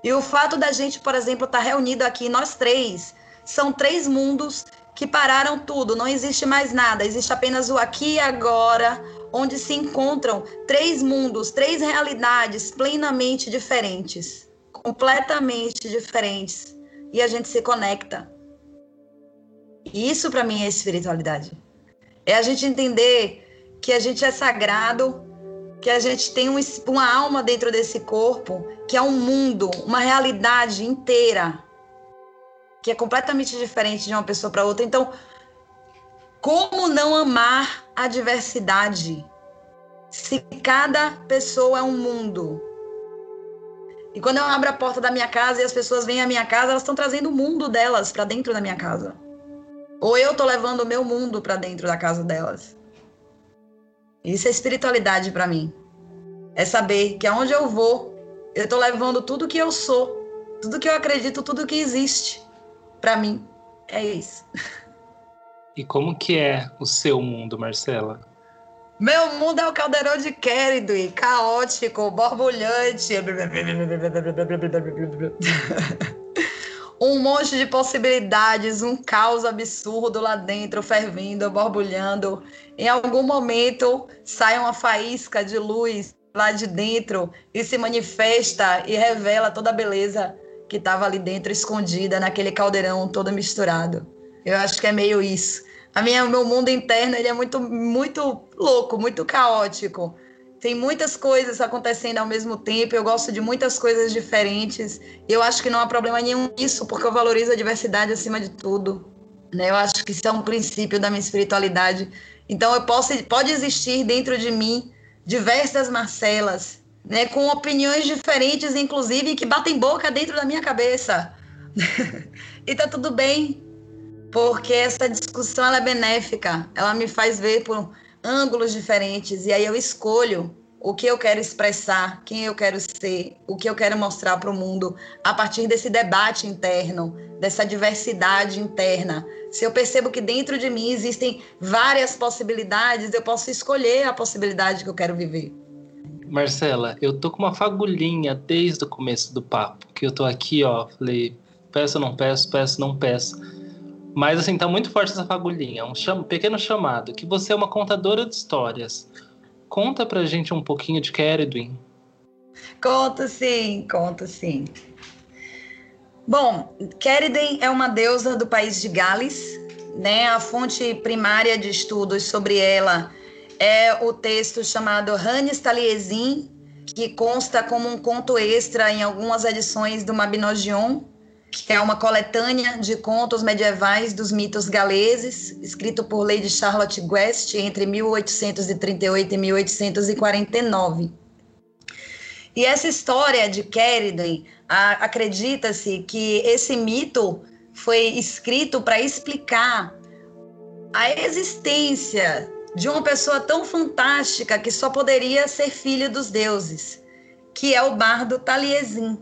E o fato da gente, por exemplo, estar tá reunido aqui, nós três, são três mundos que pararam tudo, não existe mais nada, existe apenas o aqui e agora, onde se encontram três mundos, três realidades plenamente diferentes, completamente diferentes, e a gente se conecta. E isso para mim é espiritualidade. É a gente entender que a gente é sagrado que a gente tem um, uma alma dentro desse corpo, que é um mundo, uma realidade inteira, que é completamente diferente de uma pessoa para outra. Então, como não amar a diversidade? Se cada pessoa é um mundo. E quando eu abro a porta da minha casa e as pessoas vêm à minha casa, elas estão trazendo o mundo delas para dentro da minha casa. Ou eu estou levando o meu mundo para dentro da casa delas. Isso é espiritualidade para mim. É saber que aonde eu vou, eu estou levando tudo que eu sou, tudo que eu acredito, tudo que existe para mim. É isso. E como que é o seu mundo, Marcela? Meu mundo é o caldeirão de Kennedy, caótico, borbulhante. um monte de possibilidades, um caos absurdo lá dentro, fervendo, borbulhando. Em algum momento sai uma faísca de luz lá de dentro e se manifesta e revela toda a beleza que estava ali dentro escondida naquele caldeirão todo misturado. Eu acho que é meio isso. A minha, meu mundo interno ele é muito, muito louco, muito caótico tem muitas coisas acontecendo ao mesmo tempo, eu gosto de muitas coisas diferentes. Eu acho que não há problema nenhum nisso, porque eu valorizo a diversidade acima de tudo. Né? Eu acho que isso é um princípio da minha espiritualidade. Então eu posso pode existir dentro de mim diversas Marcelas, né, com opiniões diferentes, inclusive, que batem boca dentro da minha cabeça. e tá tudo bem, porque essa discussão ela é benéfica, ela me faz ver por ângulos diferentes, e aí eu escolho o que eu quero expressar, quem eu quero ser, o que eu quero mostrar para o mundo a partir desse debate interno, dessa diversidade interna. Se eu percebo que dentro de mim existem várias possibilidades, eu posso escolher a possibilidade que eu quero viver. Marcela, eu tô com uma fagulhinha desde o começo do papo, que eu tô aqui, ó, falei, peço, não peço, peço, não peço. Mas assim, tá muito forte essa fagulhinha, um cham pequeno chamado, que você é uma contadora de histórias. Conta pra gente um pouquinho de Keredwin. Conto sim, conto sim. Bom, Keredwin é uma deusa do país de Gales, né? A fonte primária de estudos sobre ela é o texto chamado Hannes Taliesin, que consta como um conto extra em algumas edições do Mabinogion, que é uma coletânea de contos medievais dos mitos galeses, escrito por Lady Charlotte Guest entre 1838 e 1849. E essa história de Keridin, acredita-se que esse mito foi escrito para explicar a existência de uma pessoa tão fantástica que só poderia ser filho dos deuses, que é o bardo Taliesin,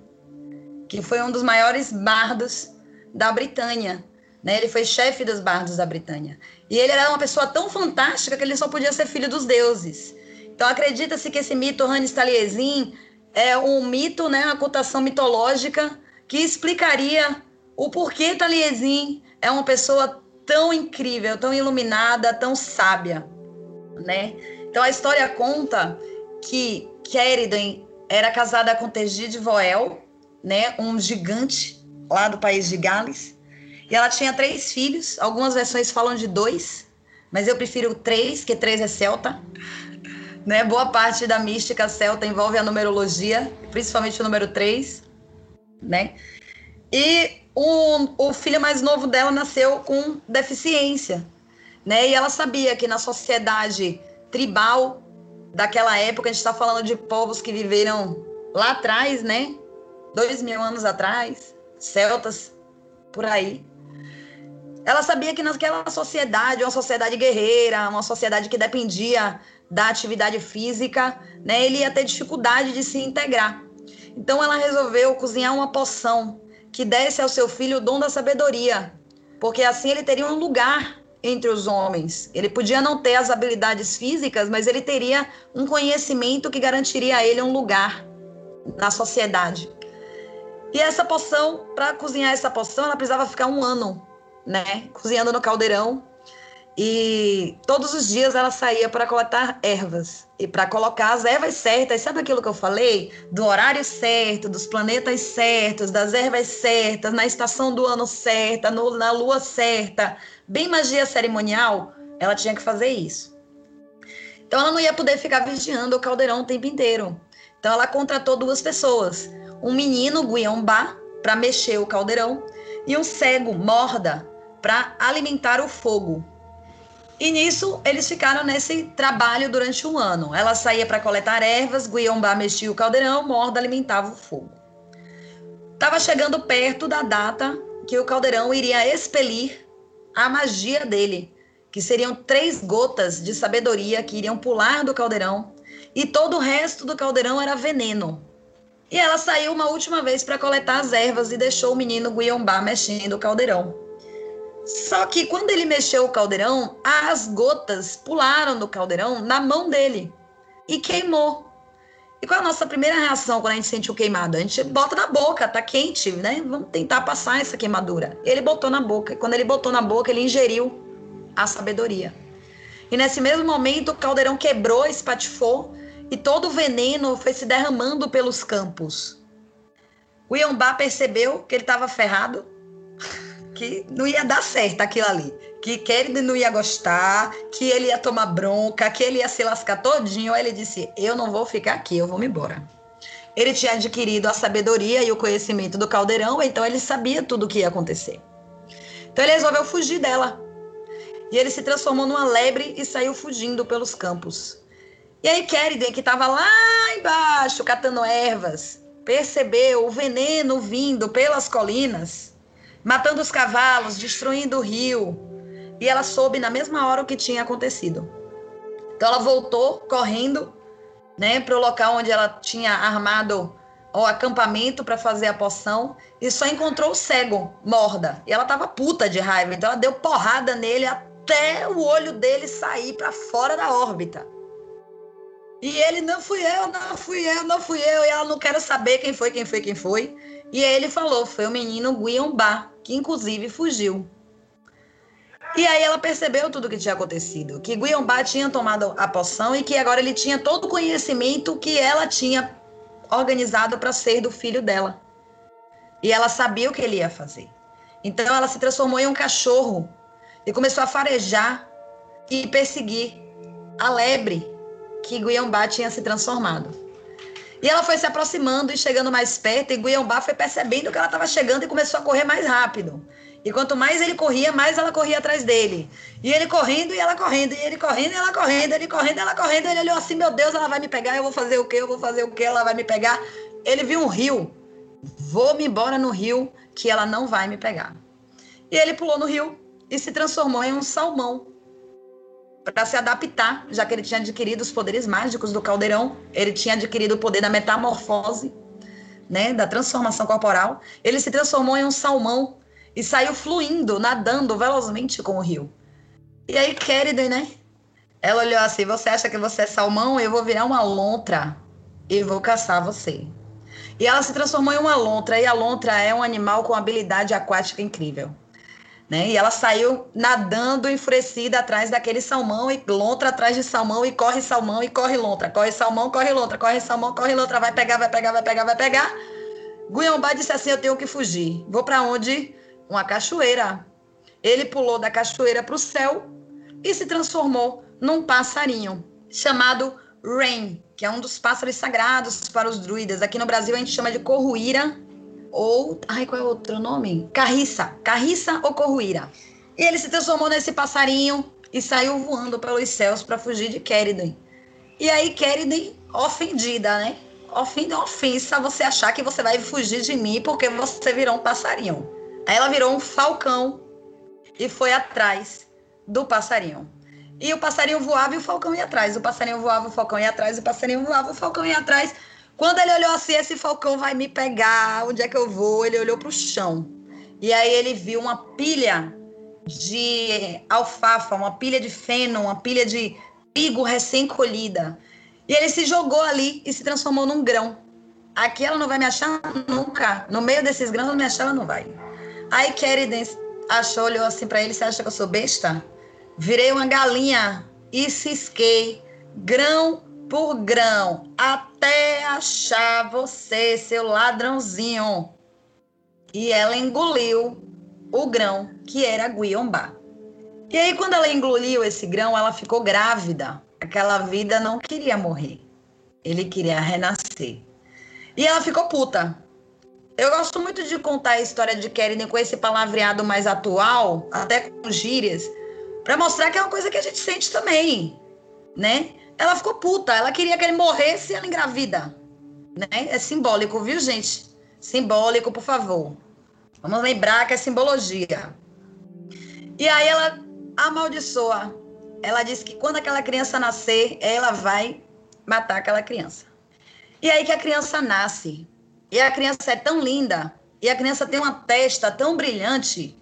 que foi um dos maiores bardos da Britânia. Né? Ele foi chefe dos bardos da Britânia. E ele era uma pessoa tão fantástica que ele só podia ser filho dos deuses. Então acredita-se que esse mito Hannes Taliesin é um mito, né, uma cotação mitológica que explicaria o porquê Taliesin é uma pessoa tão incrível, tão iluminada, tão sábia né? Então a história conta que Keridon era casada com Tegid Voel, né, um gigante lá do país de Gales, e ela tinha três filhos. Algumas versões falam de dois, mas eu prefiro três, que três é celta. Né? Boa parte da mística celta envolve a numerologia, principalmente o número três, né? E o, o filho mais novo dela nasceu com deficiência, né? E ela sabia que na sociedade tribal daquela época, a gente está falando de povos que viveram lá atrás, né? Dois mil anos atrás, celtas, por aí. Ela sabia que naquela sociedade, uma sociedade guerreira, uma sociedade que dependia da atividade física, né? Ele ia ter dificuldade de se integrar. Então ela resolveu cozinhar uma poção que desse ao seu filho o dom da sabedoria, porque assim ele teria um lugar entre os homens. Ele podia não ter as habilidades físicas, mas ele teria um conhecimento que garantiria a ele um lugar na sociedade. E essa poção, para cozinhar essa poção, ela precisava ficar um ano, né, cozinhando no caldeirão e todos os dias ela saía para coletar ervas e para colocar as ervas certas. Sabe aquilo que eu falei? Do horário certo, dos planetas certos, das ervas certas, na estação do ano certa, no, na lua certa. Bem magia cerimonial, ela tinha que fazer isso. Então ela não ia poder ficar vigiando o caldeirão o tempo inteiro. Então ela contratou duas pessoas: um menino Guiambá para mexer o caldeirão e um cego Morda para alimentar o fogo. E nisso eles ficaram nesse trabalho durante um ano. Ela saía para coletar ervas, Guiambá mexia o caldeirão, Morda alimentava o fogo. Estava chegando perto da data que o caldeirão iria expelir a magia dele, que seriam três gotas de sabedoria que iriam pular do caldeirão, e todo o resto do caldeirão era veneno. E ela saiu uma última vez para coletar as ervas e deixou o menino Guiambá mexendo o caldeirão. Só que quando ele mexeu o caldeirão, as gotas pularam do caldeirão na mão dele e queimou. E qual é a nossa primeira reação quando a gente sente o queimado? A gente bota na boca, tá quente, né? Vamos tentar passar essa queimadura. Ele botou na boca. E quando ele botou na boca, ele ingeriu a sabedoria. E nesse mesmo momento, o caldeirão quebrou, espatifou e todo o veneno foi se derramando pelos campos. O Iombá percebeu que ele estava ferrado que não ia dar certo aquilo ali. Que Kennedy não ia gostar, que ele ia tomar bronca, que ele ia se lascar todinho. Aí ele disse: Eu não vou ficar aqui, eu vou me embora. Ele tinha adquirido a sabedoria e o conhecimento do caldeirão, então ele sabia tudo o que ia acontecer. Então ele resolveu fugir dela. E ele se transformou numa lebre e saiu fugindo pelos campos. E aí Keriden, que estava lá embaixo catando ervas, percebeu o veneno vindo pelas colinas, matando os cavalos, destruindo o rio. E ela soube na mesma hora o que tinha acontecido. Então ela voltou correndo, né, para o local onde ela tinha armado o acampamento para fazer a poção e só encontrou o cego, morda. E ela tava puta de raiva, então ela deu porrada nele até o olho dele sair para fora da órbita. E ele, não fui eu, não fui eu, não fui eu. E ela não quer saber quem foi, quem foi, quem foi. E ele falou, foi o menino Guiambá, que inclusive fugiu. E aí ela percebeu tudo o que tinha acontecido. Que Guiambá tinha tomado a poção e que agora ele tinha todo o conhecimento que ela tinha organizado para ser do filho dela. E ela sabia o que ele ia fazer. Então ela se transformou em um cachorro e começou a farejar e perseguir a lebre que Guiambá tinha se transformado. E ela foi se aproximando e chegando mais perto, e Guiambá foi percebendo que ela estava chegando e começou a correr mais rápido. E quanto mais ele corria, mais ela corria atrás dele. E ele correndo e ela correndo, e ele correndo e ela correndo, ele correndo e ela correndo. Ele olhou assim: meu Deus, ela vai me pegar, eu vou fazer o quê? Eu vou fazer o quê? Ela vai me pegar. Ele viu um rio. Vou-me embora no rio, que ela não vai me pegar. E ele pulou no rio e se transformou em um salmão para se adaptar, já que ele tinha adquirido os poderes mágicos do caldeirão, ele tinha adquirido o poder da metamorfose, né, da transformação corporal. Ele se transformou em um salmão e saiu fluindo, nadando velozmente com o rio. E aí Keriden, né? Ela olhou assim: "Você acha que você é salmão? Eu vou virar uma lontra e vou caçar você." E ela se transformou em uma lontra, e a lontra é um animal com habilidade aquática incrível. Né? E ela saiu nadando enfurecida atrás daquele salmão e lontra atrás de salmão e corre salmão e corre lontra, corre salmão, corre lontra, corre salmão, corre lontra, vai pegar, vai pegar, vai pegar, vai pegar. Guiambá disse assim: "Eu tenho que fugir. Vou para onde? Uma cachoeira." Ele pulou da cachoeira para o céu e se transformou num passarinho chamado Rain, que é um dos pássaros sagrados para os druidas. Aqui no Brasil a gente chama de corruíra ou. Ai, qual é o outro nome? Carriça. Carriça ou corruíra. E ele se transformou nesse passarinho e saiu voando pelos céus para fugir de Keriden. E aí, Keriden, ofendida, né? Ofenda, ofensa você achar que você vai fugir de mim porque você virou um passarinho. Aí ela virou um falcão e foi atrás do passarinho. E o passarinho voava e o falcão ia atrás. O passarinho voava, o falcão ia atrás. O passarinho voava, o falcão ia atrás. Quando ele olhou assim, esse falcão vai me pegar, onde é que eu vou? Ele olhou para o chão. E aí ele viu uma pilha de alfafa, uma pilha de feno, uma pilha de trigo recém-colhida. E ele se jogou ali e se transformou num grão. Aqui ela não vai me achar nunca. No meio desses grãos, não me achar, ela não vai. Aí Keriden achou, olhou assim para ele: Você acha que eu sou besta? Virei uma galinha e cisquei grão por grão até achar você, seu ladrãozinho. E ela engoliu o grão, que era Guiombá. E aí, quando ela engoliu esse grão, ela ficou grávida. Aquela vida não queria morrer. Ele queria renascer. E ela ficou puta. Eu gosto muito de contar a história de Kerine com esse palavreado mais atual, até com gírias, para mostrar que é uma coisa que a gente sente também, né? Ela ficou puta, ela queria que ele morresse e ela engravida. Né? É simbólico, viu, gente? Simbólico, por favor. Vamos lembrar que é simbologia. E aí ela amaldiçoa. Ela diz que quando aquela criança nascer, ela vai matar aquela criança. E aí que a criança nasce. E a criança é tão linda, e a criança tem uma testa tão brilhante,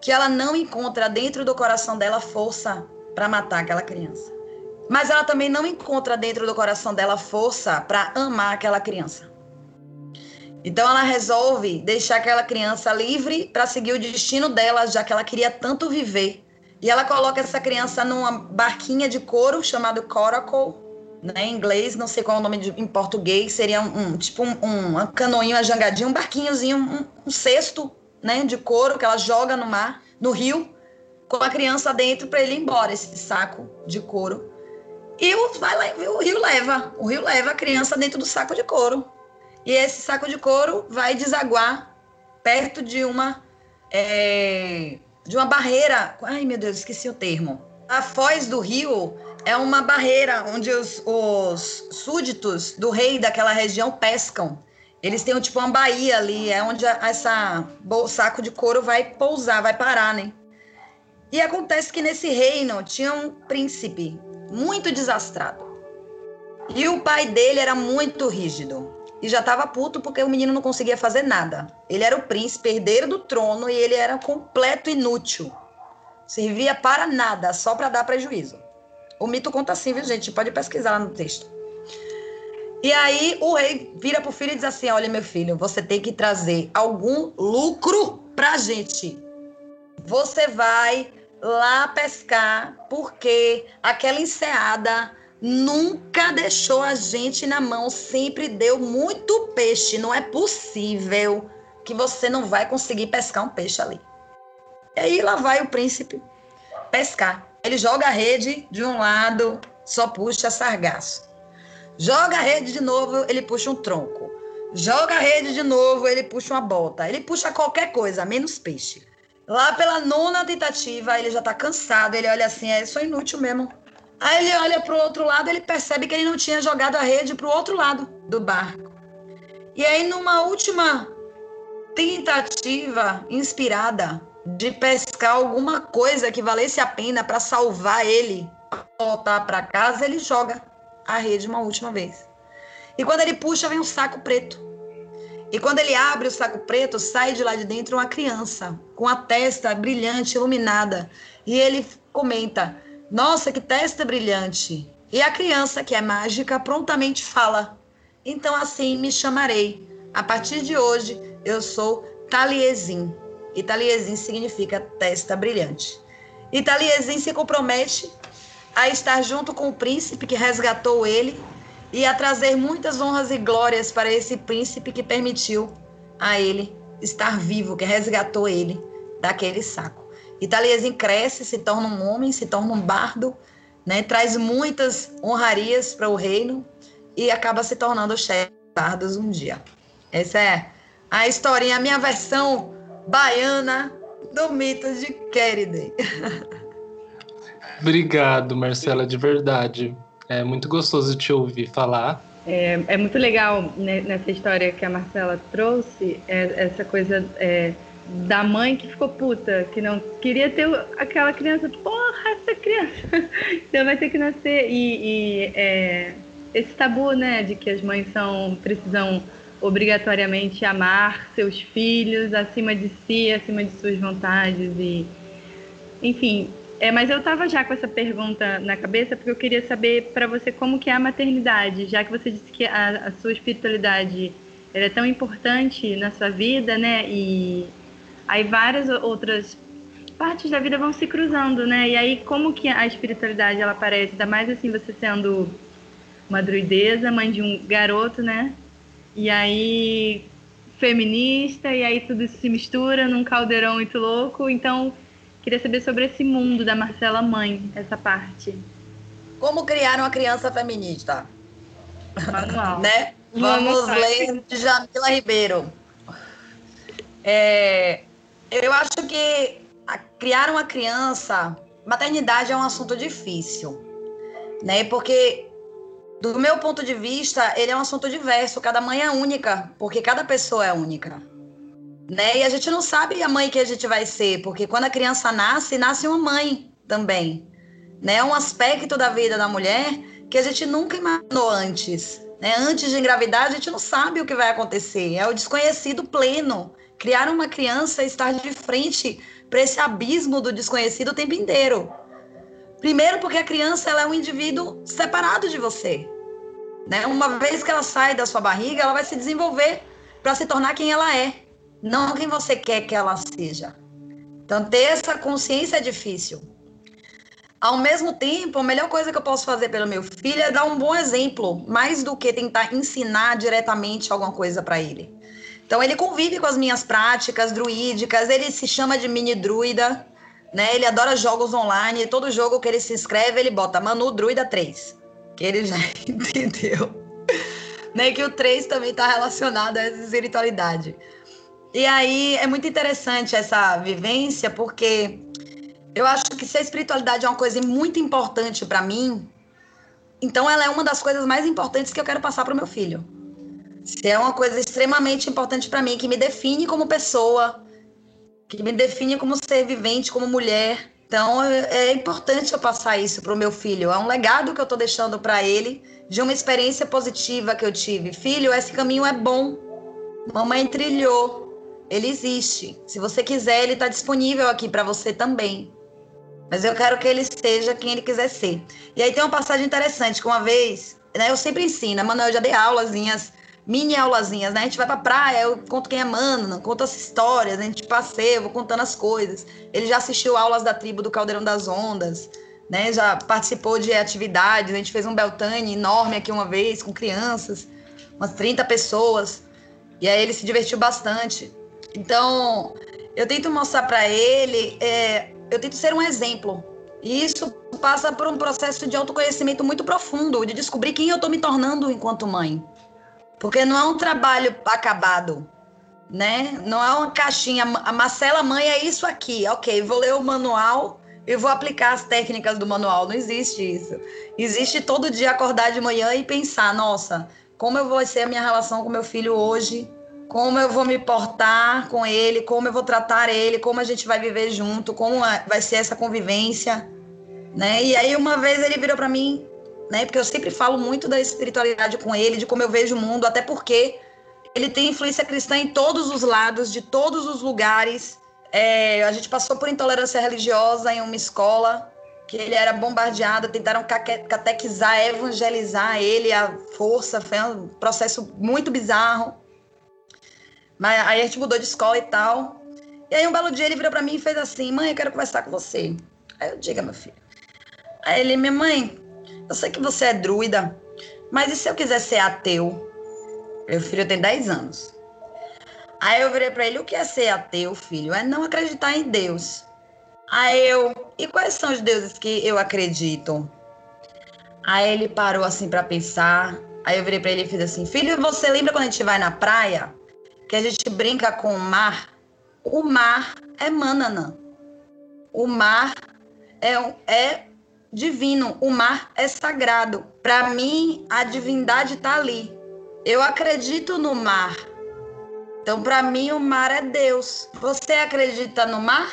que ela não encontra dentro do coração dela força para matar aquela criança mas ela também não encontra dentro do coração dela força para amar aquela criança. Então ela resolve deixar aquela criança livre para seguir o destino dela, já que ela queria tanto viver. E ela coloca essa criança numa barquinha de couro chamado coracle, né, em inglês, não sei qual é o nome de, em português, seria um, um tipo um, um, um canoinho, uma jangadinha, um barquinhozinho, um, um cesto, né, de couro que ela joga no mar, no rio, com a criança dentro para ele ir embora, esse saco de couro. E o, vai, o rio leva, o rio leva a criança dentro do saco de couro. E esse saco de couro vai desaguar perto de uma é, de uma barreira. Ai, meu Deus, esqueci o termo. A foz do rio é uma barreira onde os, os súditos do rei daquela região pescam. Eles têm tipo uma baía ali, é onde essa saco de couro vai pousar, vai parar, né? E acontece que nesse reino tinha um príncipe muito desastrado. E o pai dele era muito rígido. E já estava puto porque o menino não conseguia fazer nada. Ele era o príncipe, herdeiro do trono, e ele era completo inútil. Servia para nada, só para dar prejuízo. O mito conta assim, viu, gente? Pode pesquisar lá no texto. E aí o rei vira pro filho e diz assim: Olha, meu filho, você tem que trazer algum lucro pra gente. Você vai lá pescar, porque aquela enseada nunca deixou a gente na mão, sempre deu muito peixe. Não é possível que você não vai conseguir pescar um peixe ali. E aí lá vai o príncipe pescar. Ele joga a rede de um lado, só puxa sargaço. Joga a rede de novo, ele puxa um tronco. Joga a rede de novo, ele puxa uma bota. Ele puxa qualquer coisa, menos peixe. Lá pela nona tentativa, ele já tá cansado. Ele olha assim, é só inútil mesmo. Aí ele olha pro outro lado, ele percebe que ele não tinha jogado a rede pro outro lado do barco. E aí, numa última tentativa inspirada, de pescar alguma coisa que valesse a pena para salvar ele, voltar para casa, ele joga a rede uma última vez. E quando ele puxa, vem um saco preto. E quando ele abre o saco preto, sai de lá de dentro uma criança com a testa brilhante, iluminada. E ele comenta: Nossa, que testa brilhante! E a criança, que é mágica, prontamente fala: Então assim me chamarei. A partir de hoje, eu sou Taliesin. Italiesin significa testa brilhante. Italiesin se compromete a estar junto com o príncipe que resgatou ele e a trazer muitas honras e glórias para esse príncipe que permitiu a ele estar vivo, que resgatou ele daquele saco. Italiesin cresce, se torna um homem, se torna um bardo, né? traz muitas honrarias para o reino e acaba se tornando chefe dos bardos um dia. Essa é a historinha, a minha versão baiana do mito de Queride. Obrigado, Marcela, de verdade. É muito gostoso te ouvir falar. É, é muito legal né, nessa história que a Marcela trouxe, é, essa coisa é, da mãe que ficou puta, que não queria ter aquela criança. Porra, essa criança! então vai ter que nascer. E, e é, esse tabu, né, de que as mães são precisam obrigatoriamente amar seus filhos acima de si, acima de suas vontades e enfim, é, mas eu estava já com essa pergunta na cabeça porque eu queria saber para você como que é a maternidade, já que você disse que a, a sua espiritualidade é tão importante na sua vida, né? E aí várias outras partes da vida vão se cruzando, né? E aí como que a espiritualidade ela aparece, ainda mais assim você sendo uma druideza, mãe de um garoto, né? E aí, feminista, e aí tudo se mistura num caldeirão muito louco. Então, queria saber sobre esse mundo da Marcela Mãe, essa parte. Como criar uma criança feminista? Manual. né? Vamos ler de Jamila Ribeiro. É, eu acho que criar uma criança, maternidade é um assunto difícil, né? Porque do meu ponto de vista, ele é um assunto diverso. Cada mãe é única, porque cada pessoa é única. Né? E a gente não sabe a mãe que a gente vai ser, porque quando a criança nasce, nasce uma mãe também. Né? É um aspecto da vida da mulher que a gente nunca imaginou antes. Né? Antes de engravidar, a gente não sabe o que vai acontecer. É o desconhecido pleno. Criar uma criança e estar de frente para esse abismo do desconhecido o tempo inteiro. Primeiro, porque a criança ela é um indivíduo separado de você. Né? Uma vez que ela sai da sua barriga, ela vai se desenvolver para se tornar quem ela é, não quem você quer que ela seja. Então, ter essa consciência é difícil. Ao mesmo tempo, a melhor coisa que eu posso fazer pelo meu filho é dar um bom exemplo, mais do que tentar ensinar diretamente alguma coisa para ele. Então, ele convive com as minhas práticas druídicas, ele se chama de mini druida, né? Ele adora jogos online, todo jogo que ele se inscreve, ele bota Manu Druida 3, que ele já entendeu. né? Que o 3 também está relacionado essa espiritualidade. E aí é muito interessante essa vivência, porque Eu acho que se a espiritualidade é uma coisa muito importante para mim, então ela é uma das coisas mais importantes que eu quero passar para o meu filho. Se é uma coisa extremamente importante para mim, que me define como pessoa, que me define como ser vivente, como mulher. Então é, é importante eu passar isso para o meu filho. É um legado que eu estou deixando para ele de uma experiência positiva que eu tive. Filho, esse caminho é bom. Mamãe trilhou. Ele existe. Se você quiser, ele está disponível aqui para você também. Mas eu quero que ele seja quem ele quiser ser. E aí tem uma passagem interessante, que uma vez, né, eu sempre ensino, a Manuel já dei aulazinhas, mini aulazinhas, né? A gente vai pra praia, eu conto quem é Mano, conto as histórias, a gente passeia, eu vou contando as coisas. Ele já assistiu aulas da tribo do Caldeirão das Ondas, né? Já participou de atividades, a gente fez um Beltane enorme aqui uma vez, com crianças, umas 30 pessoas. E aí ele se divertiu bastante. Então, eu tento mostrar para ele é, eu tento ser um exemplo. E isso passa por um processo de autoconhecimento muito profundo, de descobrir quem eu estou me tornando enquanto mãe. Porque não é um trabalho acabado, né? Não é uma caixinha. A Marcela mãe é isso aqui. Ok, vou ler o manual e vou aplicar as técnicas do manual. Não existe isso. Existe todo dia acordar de manhã e pensar: nossa, como eu vou ser a minha relação com meu filho hoje? Como eu vou me portar com ele, como eu vou tratar ele, como a gente vai viver junto, como vai ser essa convivência, né? E aí uma vez ele virou para mim, né? Porque eu sempre falo muito da espiritualidade com ele, de como eu vejo o mundo, até porque ele tem influência cristã em todos os lados, de todos os lugares. É, a gente passou por intolerância religiosa em uma escola que ele era bombardeado, tentaram catequizar, evangelizar ele à força, foi um processo muito bizarro. Mas aí a gente mudou de escola e tal. E aí um belo dia ele virou para mim e fez assim: "Mãe, eu quero conversar com você". Aí eu diga, meu filho. Aí ele: "Minha mãe, eu sei que você é druida, mas e se eu quiser ser ateu?" Meu filho tem 10 anos. Aí eu virei para ele: "O que é ser ateu, filho? É não acreditar em Deus." Aí eu: "E quais são os deuses que eu acredito?" Aí ele parou assim para pensar. Aí eu virei para ele e fiz assim: "Filho, você lembra quando a gente vai na praia?" Que a gente brinca com o mar, o mar é manana. O mar é, é divino, o mar é sagrado. Para mim, a divindade está ali. Eu acredito no mar. Então, para mim, o mar é Deus. Você acredita no mar?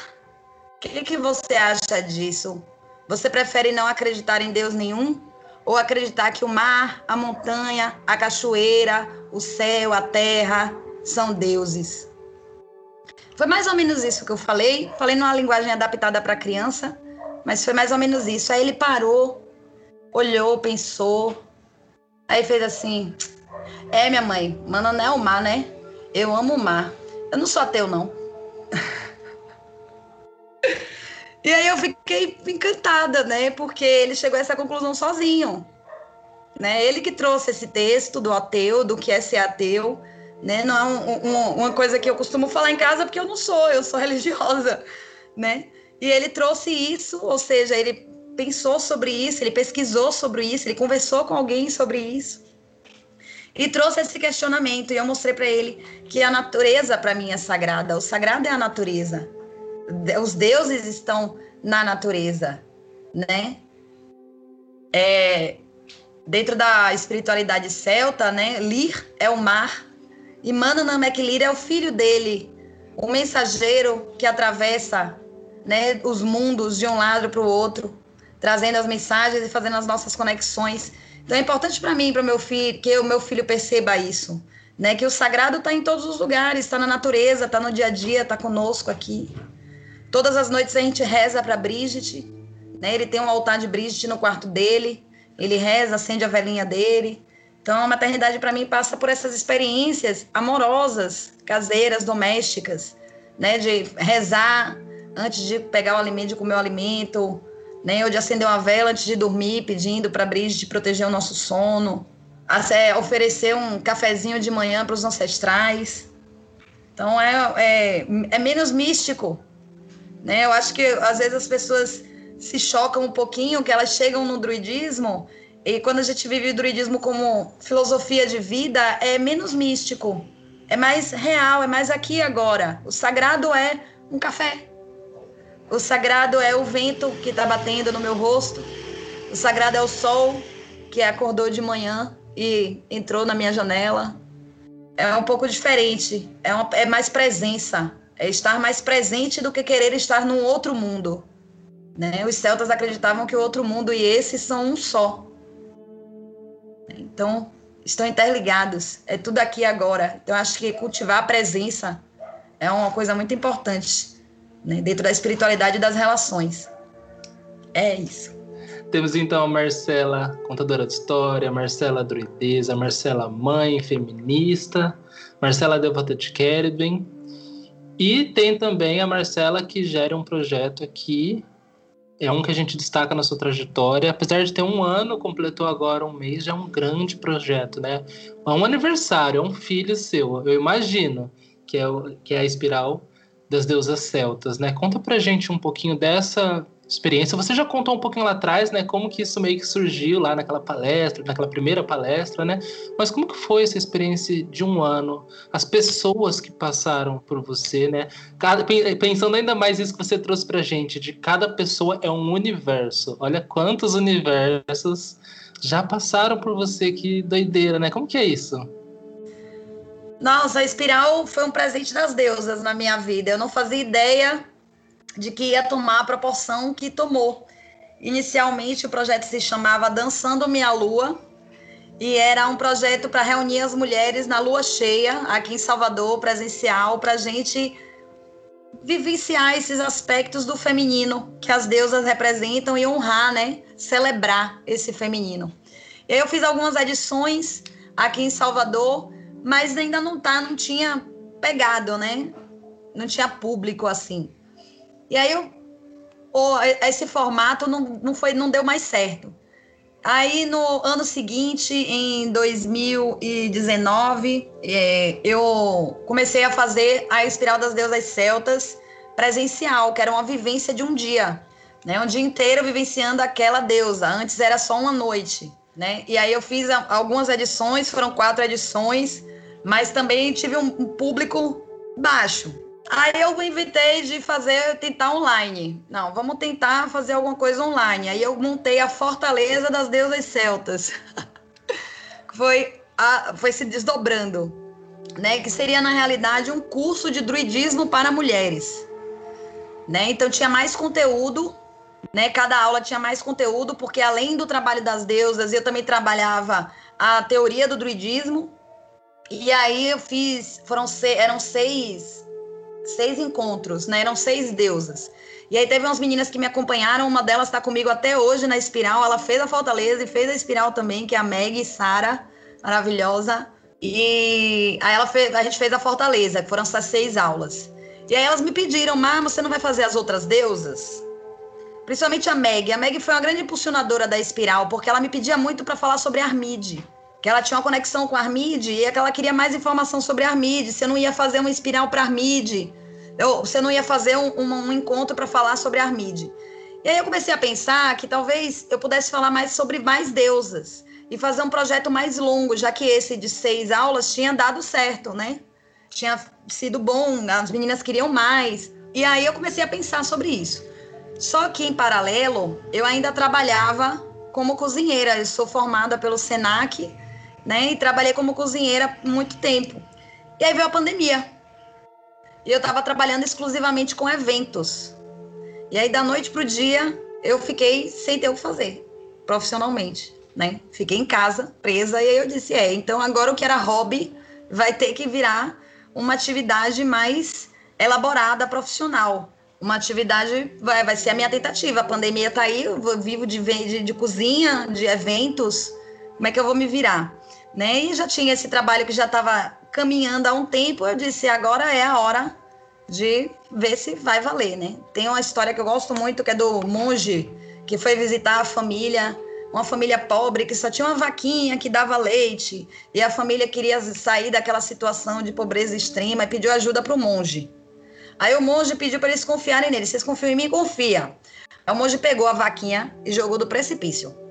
O que, que você acha disso? Você prefere não acreditar em Deus nenhum? Ou acreditar que o mar, a montanha, a cachoeira, o céu, a terra, são deuses. Foi mais ou menos isso que eu falei. Falei numa linguagem adaptada para criança, mas foi mais ou menos isso. Aí ele parou, olhou, pensou, aí fez assim: É, minha mãe, mano, não é o mar, né? Eu amo o mar. Eu não sou ateu, não. e aí eu fiquei encantada, né? Porque ele chegou a essa conclusão sozinho. Né? Ele que trouxe esse texto do ateu, do que é ser ateu né? Não é um, um, uma coisa que eu costumo falar em casa porque eu não sou, eu sou religiosa, né? E ele trouxe isso, ou seja, ele pensou sobre isso, ele pesquisou sobre isso, ele conversou com alguém sobre isso e trouxe esse questionamento. E eu mostrei para ele que a natureza para mim é sagrada. O sagrado é a natureza. Os deuses estão na natureza, né? É, dentro da espiritualidade celta, né? Lir é o mar, e Manana McLear é o filho dele, o mensageiro que atravessa né, os mundos de um lado para o outro, trazendo as mensagens e fazendo as nossas conexões. Então é importante para mim, para meu filho, que o meu filho perceba isso, né? Que o sagrado está em todos os lugares, está na natureza, está no dia a dia, está conosco aqui. Todas as noites a gente reza para Brigitte, né? Ele tem um altar de Brigitte no quarto dele, ele reza, acende a velhinha dele, então, a maternidade para mim passa por essas experiências amorosas, caseiras, domésticas, né, de rezar antes de pegar o alimento, de comer o alimento, né, ou de acender uma vela antes de dormir, pedindo para a Brigitte proteger o nosso sono, é, oferecer um cafezinho de manhã para os ancestrais. Então, é, é, é menos místico, né? Eu acho que às vezes as pessoas se chocam um pouquinho, que elas chegam no druidismo e quando a gente vive o druidismo como filosofia de vida, é menos místico, é mais real, é mais aqui e agora. O sagrado é um café. O sagrado é o vento que está batendo no meu rosto. O sagrado é o sol que acordou de manhã e entrou na minha janela. É um pouco diferente, é, uma, é mais presença, é estar mais presente do que querer estar num outro mundo. Né? Os celtas acreditavam que o outro mundo e esse são um só. Então, estão interligados, é tudo aqui agora. Então, acho que cultivar a presença é uma coisa muito importante né? dentro da espiritualidade das relações. É isso. Temos então a Marcela, contadora de história, Marcela druideza, Marcela mãe, feminista, Marcela devota de Kerben. E tem também a Marcela que gera um projeto aqui, é um que a gente destaca na sua trajetória. Apesar de ter um ano, completou agora um mês, já é um grande projeto, né? É um aniversário, é um filho seu, eu imagino, que é, o, que é a Espiral das Deusas Celtas, né? Conta pra gente um pouquinho dessa experiência. Você já contou um pouquinho lá atrás, né, como que isso meio que surgiu lá naquela palestra, naquela primeira palestra, né? Mas como que foi essa experiência de um ano? As pessoas que passaram por você, né? Cada, pensando ainda mais isso que você trouxe pra gente, de cada pessoa é um universo. Olha quantos universos já passaram por você, que doideira, né? Como que é isso? Nossa, a espiral foi um presente das deusas na minha vida. Eu não fazia ideia de que ia tomar a proporção que tomou. Inicialmente, o projeto se chamava Dançando Minha Lua e era um projeto para reunir as mulheres na lua cheia, aqui em Salvador, presencial, para a gente vivenciar esses aspectos do feminino que as deusas representam e honrar, né? Celebrar esse feminino. Eu fiz algumas edições aqui em Salvador, mas ainda não tá, não tinha pegado, né? Não tinha público assim. E aí eu, o, esse formato não, não, foi, não deu mais certo. Aí no ano seguinte, em 2019, é, eu comecei a fazer a Espiral das Deusas Celtas presencial, que era uma vivência de um dia, né? Um dia inteiro vivenciando aquela deusa. Antes era só uma noite, né? E aí eu fiz algumas edições, foram quatro edições, mas também tive um público baixo, Aí eu inventei de fazer, tentar online. Não, vamos tentar fazer alguma coisa online. Aí eu montei a Fortaleza das Deusas Celtas. foi, a, foi se desdobrando, né? Que seria, na realidade, um curso de druidismo para mulheres. Né? Então tinha mais conteúdo, né? Cada aula tinha mais conteúdo, porque além do trabalho das deusas, eu também trabalhava a teoria do druidismo. E aí eu fiz, foram eram seis seis encontros, né? Eram seis deusas. E aí teve umas meninas que me acompanharam, uma delas está comigo até hoje na Espiral, ela fez a Fortaleza e fez a Espiral também, que é a Meg Sara, maravilhosa. E aí ela fez, a gente fez a Fortaleza, que foram essas seis aulas. E aí elas me pediram, Mar, você não vai fazer as outras deusas? Principalmente a Meg. A Meg foi uma grande impulsionadora da Espiral, porque ela me pedia muito para falar sobre Armide que ela tinha uma conexão com a Armide e é que ela queria mais informação sobre a Armide. Você não ia fazer uma espiral para a Armide, você não ia fazer um, um, um encontro para falar sobre a Armide. E aí eu comecei a pensar que talvez eu pudesse falar mais sobre mais deusas e fazer um projeto mais longo, já que esse de seis aulas tinha dado certo, né? Tinha sido bom, as meninas queriam mais. E aí eu comecei a pensar sobre isso. Só que em paralelo, eu ainda trabalhava como cozinheira. Eu sou formada pelo SENAC né? E trabalhei como cozinheira muito tempo. E aí veio a pandemia. E eu estava trabalhando exclusivamente com eventos. E aí, da noite pro dia, eu fiquei sem ter o que fazer, profissionalmente, né? Fiquei em casa, presa, e aí eu disse: é, então agora o que era hobby vai ter que virar uma atividade mais elaborada, profissional. Uma atividade vai, vai ser a minha tentativa. A pandemia tá aí, eu vivo de, de, de cozinha, de eventos. Como é que eu vou me virar? Né? E já tinha esse trabalho que já estava caminhando há um tempo. Eu disse, agora é a hora de ver se vai valer, né? Tem uma história que eu gosto muito que é do monge que foi visitar a família, uma família pobre que só tinha uma vaquinha que dava leite e a família queria sair daquela situação de pobreza extrema e pediu ajuda para o monge. Aí o monge pediu para eles confiarem nele. Vocês confiam em mim? Confia. Aí o monge pegou a vaquinha e jogou do precipício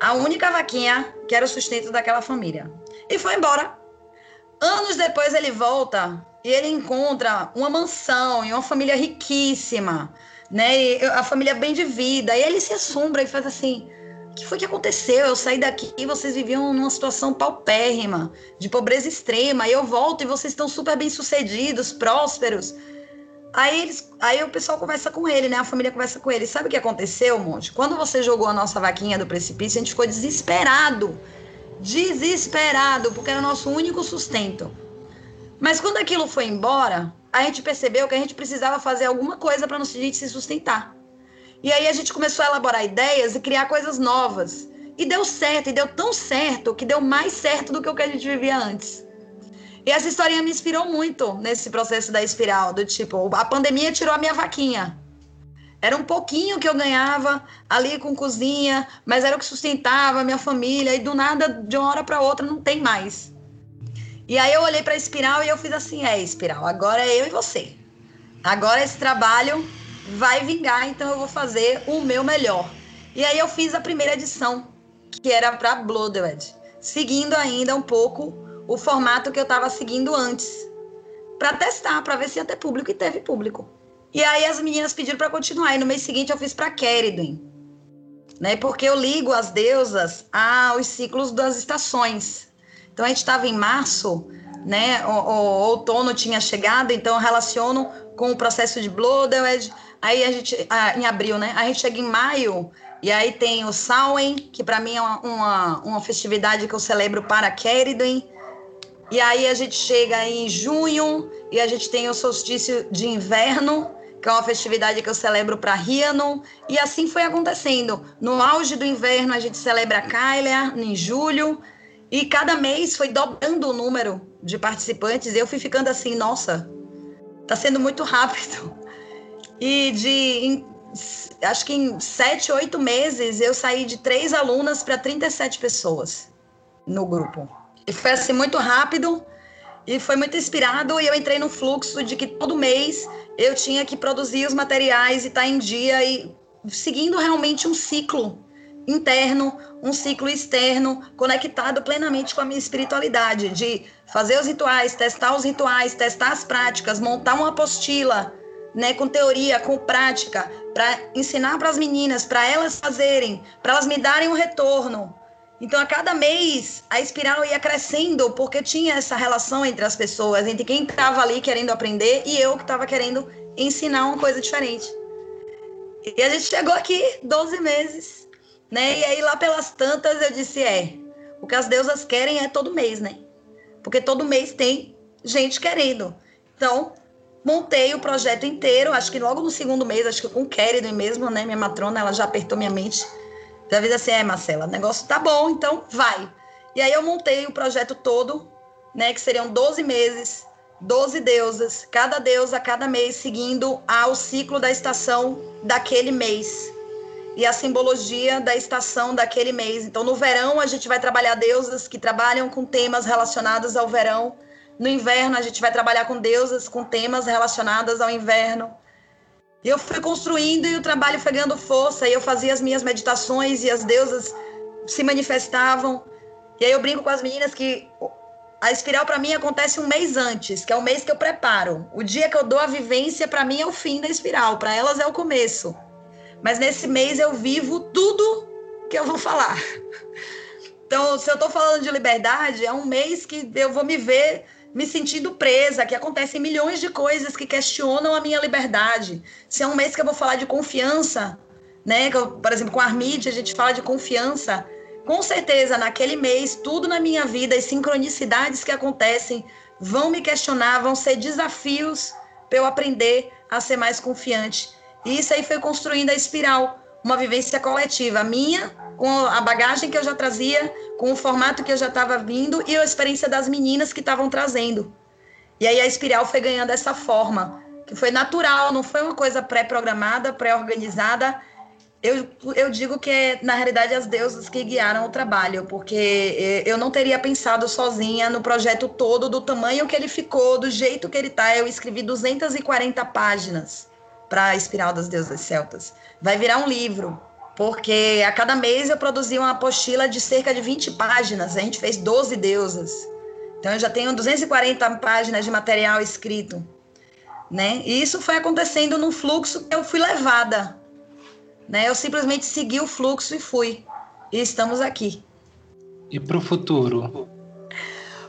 a única vaquinha que era o sustento daquela família. E foi embora. Anos depois ele volta e ele encontra uma mansão e uma família riquíssima, né? E a família bem de vida. E ele se assombra e faz assim: o que foi que aconteceu? Eu saí daqui e vocês viviam numa situação paupérrima, de pobreza extrema. E eu volto e vocês estão super bem sucedidos, prósperos. Aí, eles, aí o pessoal conversa com ele, né? A família conversa com ele. Sabe o que aconteceu, Monte? Quando você jogou a nossa vaquinha do precipício, a gente ficou desesperado. Desesperado, porque era o nosso único sustento. Mas quando aquilo foi embora, a gente percebeu que a gente precisava fazer alguma coisa para gente se sustentar. E aí a gente começou a elaborar ideias e criar coisas novas. E deu certo, e deu tão certo que deu mais certo do que o que a gente vivia antes. E essa historinha me inspirou muito nesse processo da espiral, do tipo, a pandemia tirou a minha vaquinha. Era um pouquinho que eu ganhava ali com cozinha, mas era o que sustentava a minha família, e do nada, de uma hora para outra, não tem mais. E aí eu olhei para a espiral e eu fiz assim: é, espiral, agora é eu e você. Agora esse trabalho vai vingar, então eu vou fazer o meu melhor. E aí eu fiz a primeira edição, que era para Blooded, seguindo ainda um pouco o formato que eu estava seguindo antes, para testar, para ver se ia ter público e teve público. E aí as meninas pediram para continuar. E no mês seguinte eu fiz para Keridwen, né? Porque eu ligo as deusas aos ciclos das estações. Então a gente estava em março, né? O, o, outono tinha chegado, então eu relaciono com o processo de Blooded. Aí a gente, ah, em abril, né? A gente chega em maio e aí tem o Samhain, que para mim é uma, uma, uma, festividade que eu celebro para Keridwen. E aí a gente chega em junho e a gente tem o solstício de inverno, que é uma festividade que eu celebro para Rhiannon, e assim foi acontecendo. No auge do inverno a gente celebra Kyler em julho, e cada mês foi dobrando o número de participantes, e eu fui ficando assim, nossa, tá sendo muito rápido. E de em, acho que em sete, oito meses eu saí de três alunas para 37 pessoas no grupo. E foi assim muito rápido e foi muito inspirado e eu entrei no fluxo de que todo mês eu tinha que produzir os materiais e estar tá em dia e seguindo realmente um ciclo interno, um ciclo externo, conectado plenamente com a minha espiritualidade, de fazer os rituais, testar os rituais, testar as práticas, montar uma apostila, né, com teoria, com prática, para ensinar para as meninas, para elas fazerem, para elas me darem um retorno, então, a cada mês, a espiral ia crescendo, porque tinha essa relação entre as pessoas, entre quem estava ali querendo aprender e eu que estava querendo ensinar uma coisa diferente. E a gente chegou aqui 12 meses, né? E aí, lá pelas tantas, eu disse: é, o que as deusas querem é todo mês, né? Porque todo mês tem gente querendo. Então, montei o projeto inteiro, acho que logo no segundo mês, acho que com o mesmo, né? Minha matrona, ela já apertou minha mente às vezes assim, é, Marcela, o negócio tá bom, então vai. E aí eu montei o projeto todo, né, que seriam 12 meses, 12 deusas, cada deusa cada mês seguindo ao ciclo da estação daquele mês. E a simbologia da estação daquele mês. Então, no verão, a gente vai trabalhar deusas que trabalham com temas relacionados ao verão. No inverno, a gente vai trabalhar com deusas com temas relacionados ao inverno. E eu fui construindo e o trabalho foi ganhando força. E eu fazia as minhas meditações e as deusas se manifestavam. E aí eu brinco com as meninas que a espiral para mim acontece um mês antes, que é o mês que eu preparo. O dia que eu dou a vivência para mim é o fim da espiral, para elas é o começo. Mas nesse mês eu vivo tudo que eu vou falar. Então, se eu estou falando de liberdade, é um mês que eu vou me ver me sentindo presa, que acontecem milhões de coisas que questionam a minha liberdade. Se é um mês que eu vou falar de confiança, né? Eu, por exemplo, com a Armide, a gente fala de confiança. Com certeza, naquele mês, tudo na minha vida, as sincronicidades que acontecem vão me questionar, vão ser desafios para eu aprender a ser mais confiante. E isso aí foi construindo a espiral, uma vivência coletiva minha, com a bagagem que eu já trazia, com o formato que eu já estava vindo e a experiência das meninas que estavam trazendo. E aí a espiral foi ganhando essa forma, que foi natural, não foi uma coisa pré-programada, pré-organizada. Eu, eu digo que é, na realidade, as deusas que guiaram o trabalho, porque eu não teria pensado sozinha no projeto todo, do tamanho que ele ficou, do jeito que ele está. Eu escrevi 240 páginas para a Espiral das Deusas Celtas. Vai virar um livro porque a cada mês eu produzia uma apostila de cerca de 20 páginas, a gente fez 12 deusas. Então eu já tenho 240 páginas de material escrito. né? E isso foi acontecendo num fluxo que eu fui levada, né? Eu simplesmente segui o fluxo e fui. E estamos aqui. E para o futuro?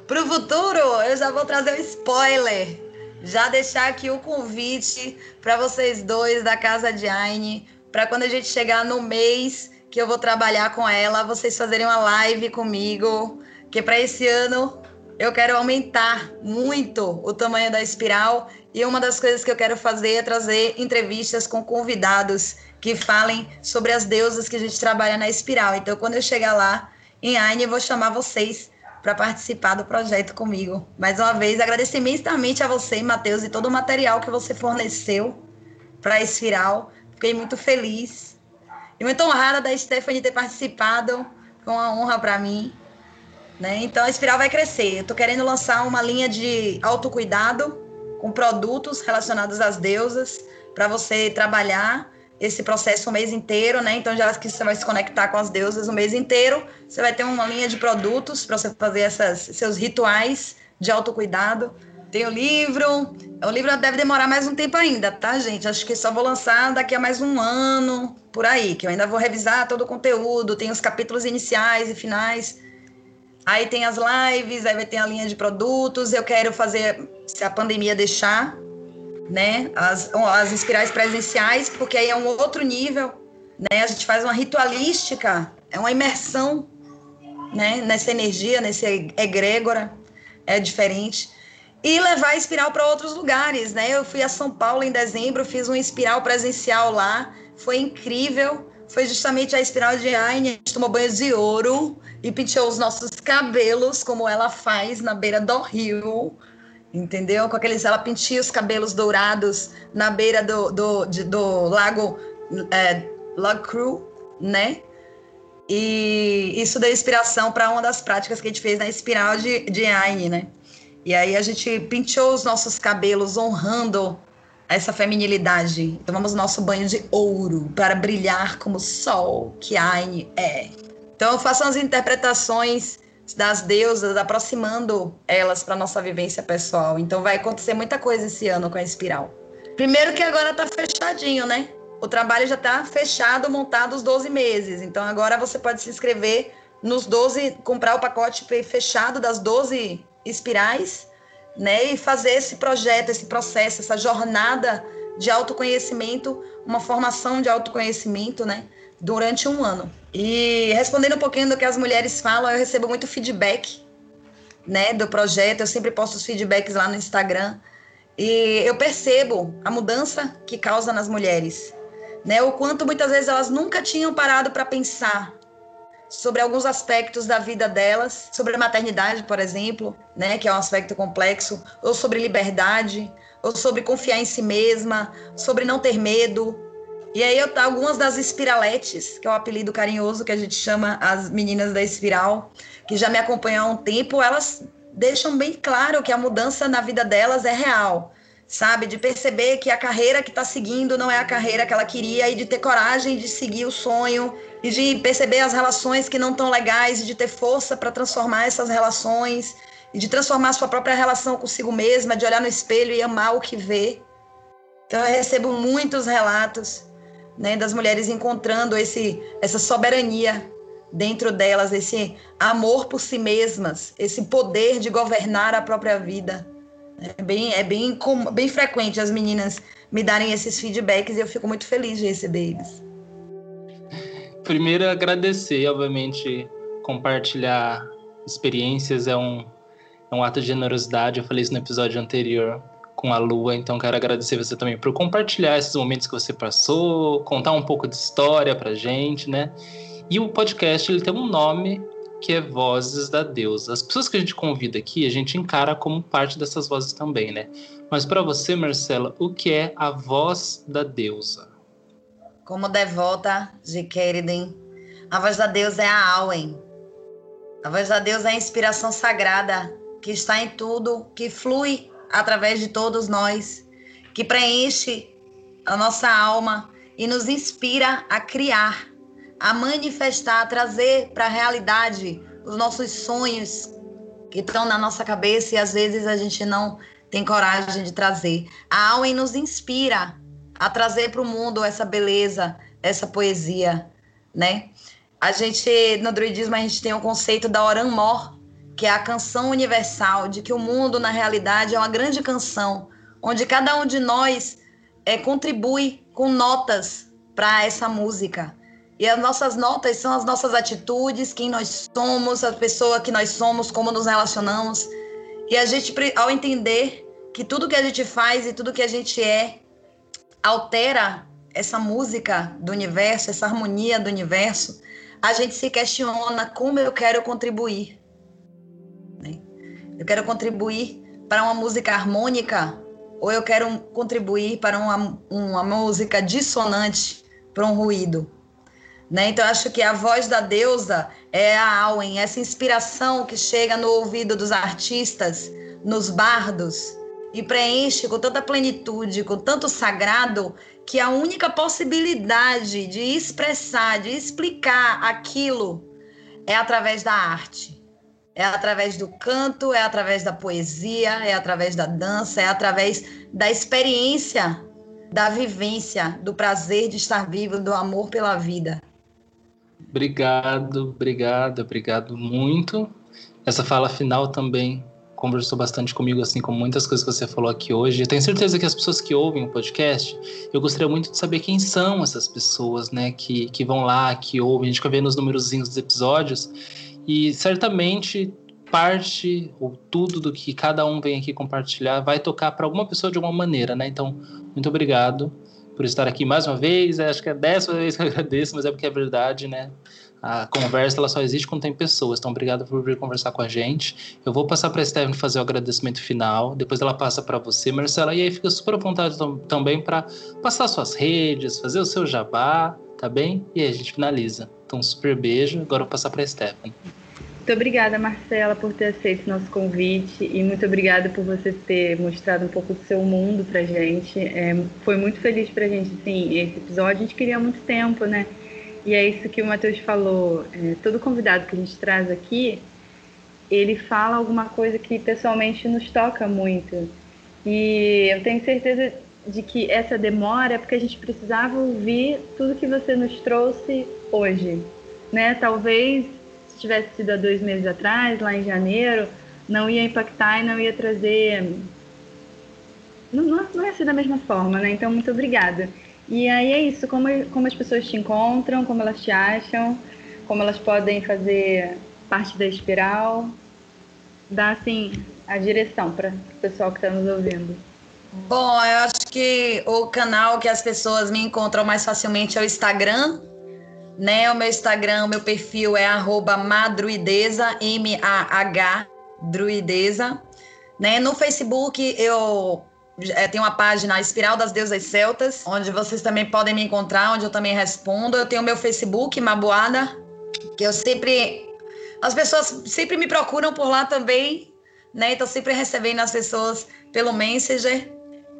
Para o futuro, eu já vou trazer um spoiler. Já deixar aqui o convite para vocês dois da Casa de Aine, para quando a gente chegar no mês que eu vou trabalhar com ela, vocês fazerem uma live comigo, que para esse ano eu quero aumentar muito o tamanho da espiral e uma das coisas que eu quero fazer é trazer entrevistas com convidados que falem sobre as deusas que a gente trabalha na espiral. Então, quando eu chegar lá em Aine, eu vou chamar vocês para participar do projeto comigo. Mais uma vez, agradecer imensamente a você, Matheus, e todo o material que você forneceu para a espiral. Fiquei muito feliz e muito honrada da Stephanie ter participado. Foi uma honra para mim. Né? Então a espiral vai crescer. Eu estou querendo lançar uma linha de autocuidado com produtos relacionados às deusas para você trabalhar esse processo o mês inteiro, né? Então já que você vai se conectar com as deusas o mês inteiro, você vai ter uma linha de produtos para você fazer essas, seus rituais de autocuidado. Tem o livro, o livro deve demorar mais um tempo ainda, tá, gente? Acho que só vou lançar daqui a mais um ano, por aí, que eu ainda vou revisar todo o conteúdo, tem os capítulos iniciais e finais Aí tem as lives, aí vai ter a linha de produtos. Eu quero fazer, se a pandemia deixar, né? As, as espirais presenciais, porque aí é um outro nível, né? A gente faz uma ritualística, é uma imersão, né? Nessa energia, nesse egrégora, é diferente. E levar a espiral para outros lugares, né? Eu fui a São Paulo em dezembro, fiz um espiral presencial lá, foi incrível foi justamente a espiral de Aine. A gente tomou banho de ouro e penteou os nossos cabelos, como ela faz na beira do rio. Entendeu? Com aqueles. Ela penteia os cabelos dourados na beira do, do, de, do lago é, né? E isso deu inspiração para uma das práticas que a gente fez na espiral de, de Aine, né? E aí a gente penteou os nossos cabelos honrando essa feminilidade. Tomamos nosso banho de ouro para brilhar como o sol que Aine é. Então façam as interpretações das deusas, aproximando elas para nossa vivência pessoal. Então vai acontecer muita coisa esse ano com a espiral. Primeiro que agora tá fechadinho, né? O trabalho já está fechado, montado os 12 meses. Então agora você pode se inscrever nos 12, comprar o pacote fechado das 12 espirais né? E fazer esse projeto, esse processo, essa jornada de autoconhecimento, uma formação de autoconhecimento, né? Durante um ano. E respondendo um pouquinho do que as mulheres falam, eu recebo muito feedback, né? Do projeto. Eu sempre posto os feedbacks lá no Instagram. E eu percebo a mudança que causa nas mulheres, né? O quanto muitas vezes elas nunca tinham parado para pensar sobre alguns aspectos da vida delas, sobre a maternidade, por exemplo, né, que é um aspecto complexo, ou sobre liberdade, ou sobre confiar em si mesma, sobre não ter medo. E aí eu algumas das espiraletes, que é o apelido carinhoso que a gente chama as meninas da espiral, que já me acompanham há um tempo, elas deixam bem claro que a mudança na vida delas é real sabe? De perceber que a carreira que está seguindo não é a carreira que ela queria e de ter coragem de seguir o sonho e de perceber as relações que não estão legais e de ter força para transformar essas relações e de transformar sua própria relação consigo mesma, de olhar no espelho e amar o que vê. Então eu recebo muitos relatos, né, das mulheres encontrando esse essa soberania dentro delas, esse amor por si mesmas, esse poder de governar a própria vida. É bem, é bem, bem frequente as meninas me darem esses feedbacks e eu fico muito feliz de receber eles. Primeiro, agradecer, obviamente, compartilhar experiências é um, é um ato de generosidade. Eu falei isso no episódio anterior com a Lua, então quero agradecer você também por compartilhar esses momentos que você passou, contar um pouco de história pra gente, né? E o podcast ele tem um nome que é Vozes da Deusa. As pessoas que a gente convida aqui, a gente encara como parte dessas vozes também, né? Mas para você, Marcela, o que é a voz da deusa? Como devota de Keriden, a voz da deusa é a Auen. A voz da deusa é a inspiração sagrada que está em tudo, que flui através de todos nós, que preenche a nossa alma e nos inspira a criar a manifestar, a trazer para a realidade os nossos sonhos que estão na nossa cabeça e às vezes a gente não tem coragem de trazer. A Auen nos inspira a trazer para o mundo essa beleza, essa poesia, né? A gente, no druidismo, a gente tem o conceito da Oran Mor, que é a canção universal, de que o mundo, na realidade, é uma grande canção, onde cada um de nós é, contribui com notas para essa música. E as nossas notas são as nossas atitudes, quem nós somos, a pessoa que nós somos, como nos relacionamos. E a gente, ao entender que tudo que a gente faz e tudo que a gente é altera essa música do universo, essa harmonia do universo, a gente se questiona como eu quero contribuir. Né? Eu quero contribuir para uma música harmônica ou eu quero contribuir para uma, uma música dissonante, para um ruído. Né? Então, eu acho que a voz da deusa é a Auen, essa inspiração que chega no ouvido dos artistas, nos bardos, e preenche com tanta plenitude, com tanto sagrado, que a única possibilidade de expressar, de explicar aquilo é através da arte. É através do canto, é através da poesia, é através da dança, é através da experiência, da vivência, do prazer de estar vivo, do amor pela vida. Obrigado, obrigado, obrigado muito. Essa fala final também conversou bastante comigo, assim como muitas coisas que você falou aqui hoje. Eu tenho certeza que as pessoas que ouvem o podcast, eu gostaria muito de saber quem são essas pessoas, né, que, que vão lá, que ouvem. A gente fica vendo os númerozinhos dos episódios e certamente parte ou tudo do que cada um vem aqui compartilhar vai tocar para alguma pessoa de alguma maneira, né? Então, muito obrigado por estar aqui mais uma vez. Acho que é a décima vez que eu agradeço, mas é porque é verdade, né? A conversa ela só existe quando tem pessoas. Então, obrigado por vir conversar com a gente. Eu vou passar para a Stephanie fazer o agradecimento final. Depois ela passa para você, Marcela. E aí fica super à vontade também para passar suas redes, fazer o seu jabá, tá bem? E aí a gente finaliza. Então, super beijo. Agora eu vou passar para a Stephanie. Muito obrigada, Marcela, por ter aceito nosso convite e muito obrigada por você ter mostrado um pouco do seu mundo para gente. É, foi muito feliz para a gente, sim, esse episódio. A gente queria há muito tempo, né? E é isso que o Matheus falou. É, todo convidado que a gente traz aqui, ele fala alguma coisa que pessoalmente nos toca muito. E eu tenho certeza de que essa demora é porque a gente precisava ouvir tudo que você nos trouxe hoje. Né? Talvez se tivesse sido há dois meses atrás, lá em janeiro, não ia impactar e não ia trazer. Não, não, ia ser da mesma forma, né? Então, muito obrigada. E aí é isso, como, como as pessoas te encontram, como elas te acham, como elas podem fazer parte da espiral, dá assim a direção para o pessoal que está nos ouvindo. Bom, eu acho que o canal que as pessoas me encontram mais facilmente é o Instagram, né? O meu Instagram, o meu perfil é madruideza, M-A-H, druideza. Né? No Facebook eu é, tem uma página Espiral das Deusas Celtas, onde vocês também podem me encontrar, onde eu também respondo. Eu tenho meu Facebook, Mabuada, que eu sempre. As pessoas sempre me procuram por lá também, né? Estou sempre recebendo as pessoas pelo Messenger.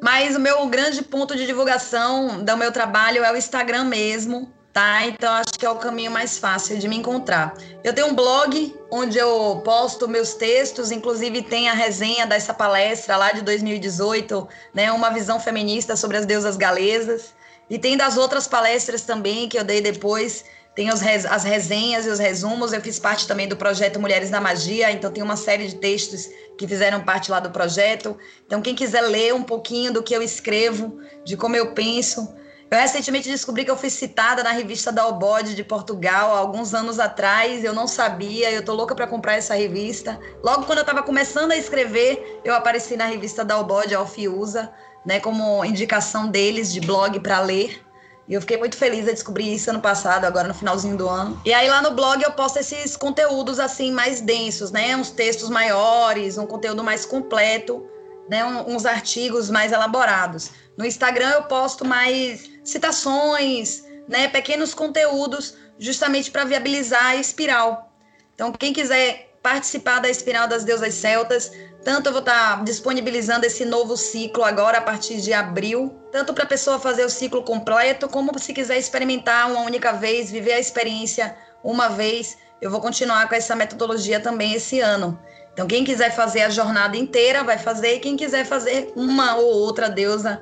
Mas o meu grande ponto de divulgação do meu trabalho é o Instagram mesmo, tá? Então acho que é o caminho mais fácil de me encontrar. Eu tenho um blog onde eu posto meus textos, inclusive tem a resenha dessa palestra lá de 2018, né, uma visão feminista sobre as deusas galesas. E tem das outras palestras também que eu dei depois, tem as resenhas e os resumos. Eu fiz parte também do projeto Mulheres da Magia, então tem uma série de textos que fizeram parte lá do projeto. Então quem quiser ler um pouquinho do que eu escrevo, de como eu penso, eu recentemente descobri que eu fui citada na revista da Obode de Portugal alguns anos atrás. Eu não sabia, eu tô louca para comprar essa revista. Logo quando eu estava começando a escrever, eu apareci na revista da Obode, Alfiusa, né, como indicação deles de blog para ler. E eu fiquei muito feliz de descobrir isso ano passado, agora no finalzinho do ano. E aí lá no blog eu posto esses conteúdos assim mais densos, né? Uns textos maiores, um conteúdo mais completo, né? uns artigos mais elaborados. No Instagram eu posto mais citações, né, pequenos conteúdos, justamente para viabilizar a espiral. Então, quem quiser participar da espiral das deusas celtas, tanto eu vou estar tá disponibilizando esse novo ciclo agora a partir de abril, tanto para a pessoa fazer o ciclo completo, como se quiser experimentar uma única vez, viver a experiência uma vez, eu vou continuar com essa metodologia também esse ano. Então, quem quiser fazer a jornada inteira vai fazer, e quem quiser fazer uma ou outra deusa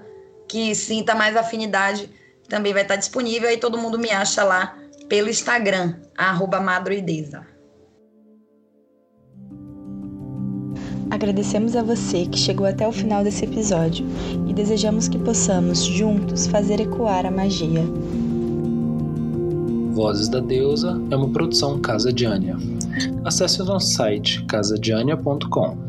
que sinta mais afinidade também vai estar disponível. Aí todo mundo me acha lá pelo Instagram, madroideza. Agradecemos a você que chegou até o final desse episódio e desejamos que possamos juntos fazer ecoar a magia. Vozes da Deusa é uma produção Casa Diânia. Acesse o nosso site casadiania.com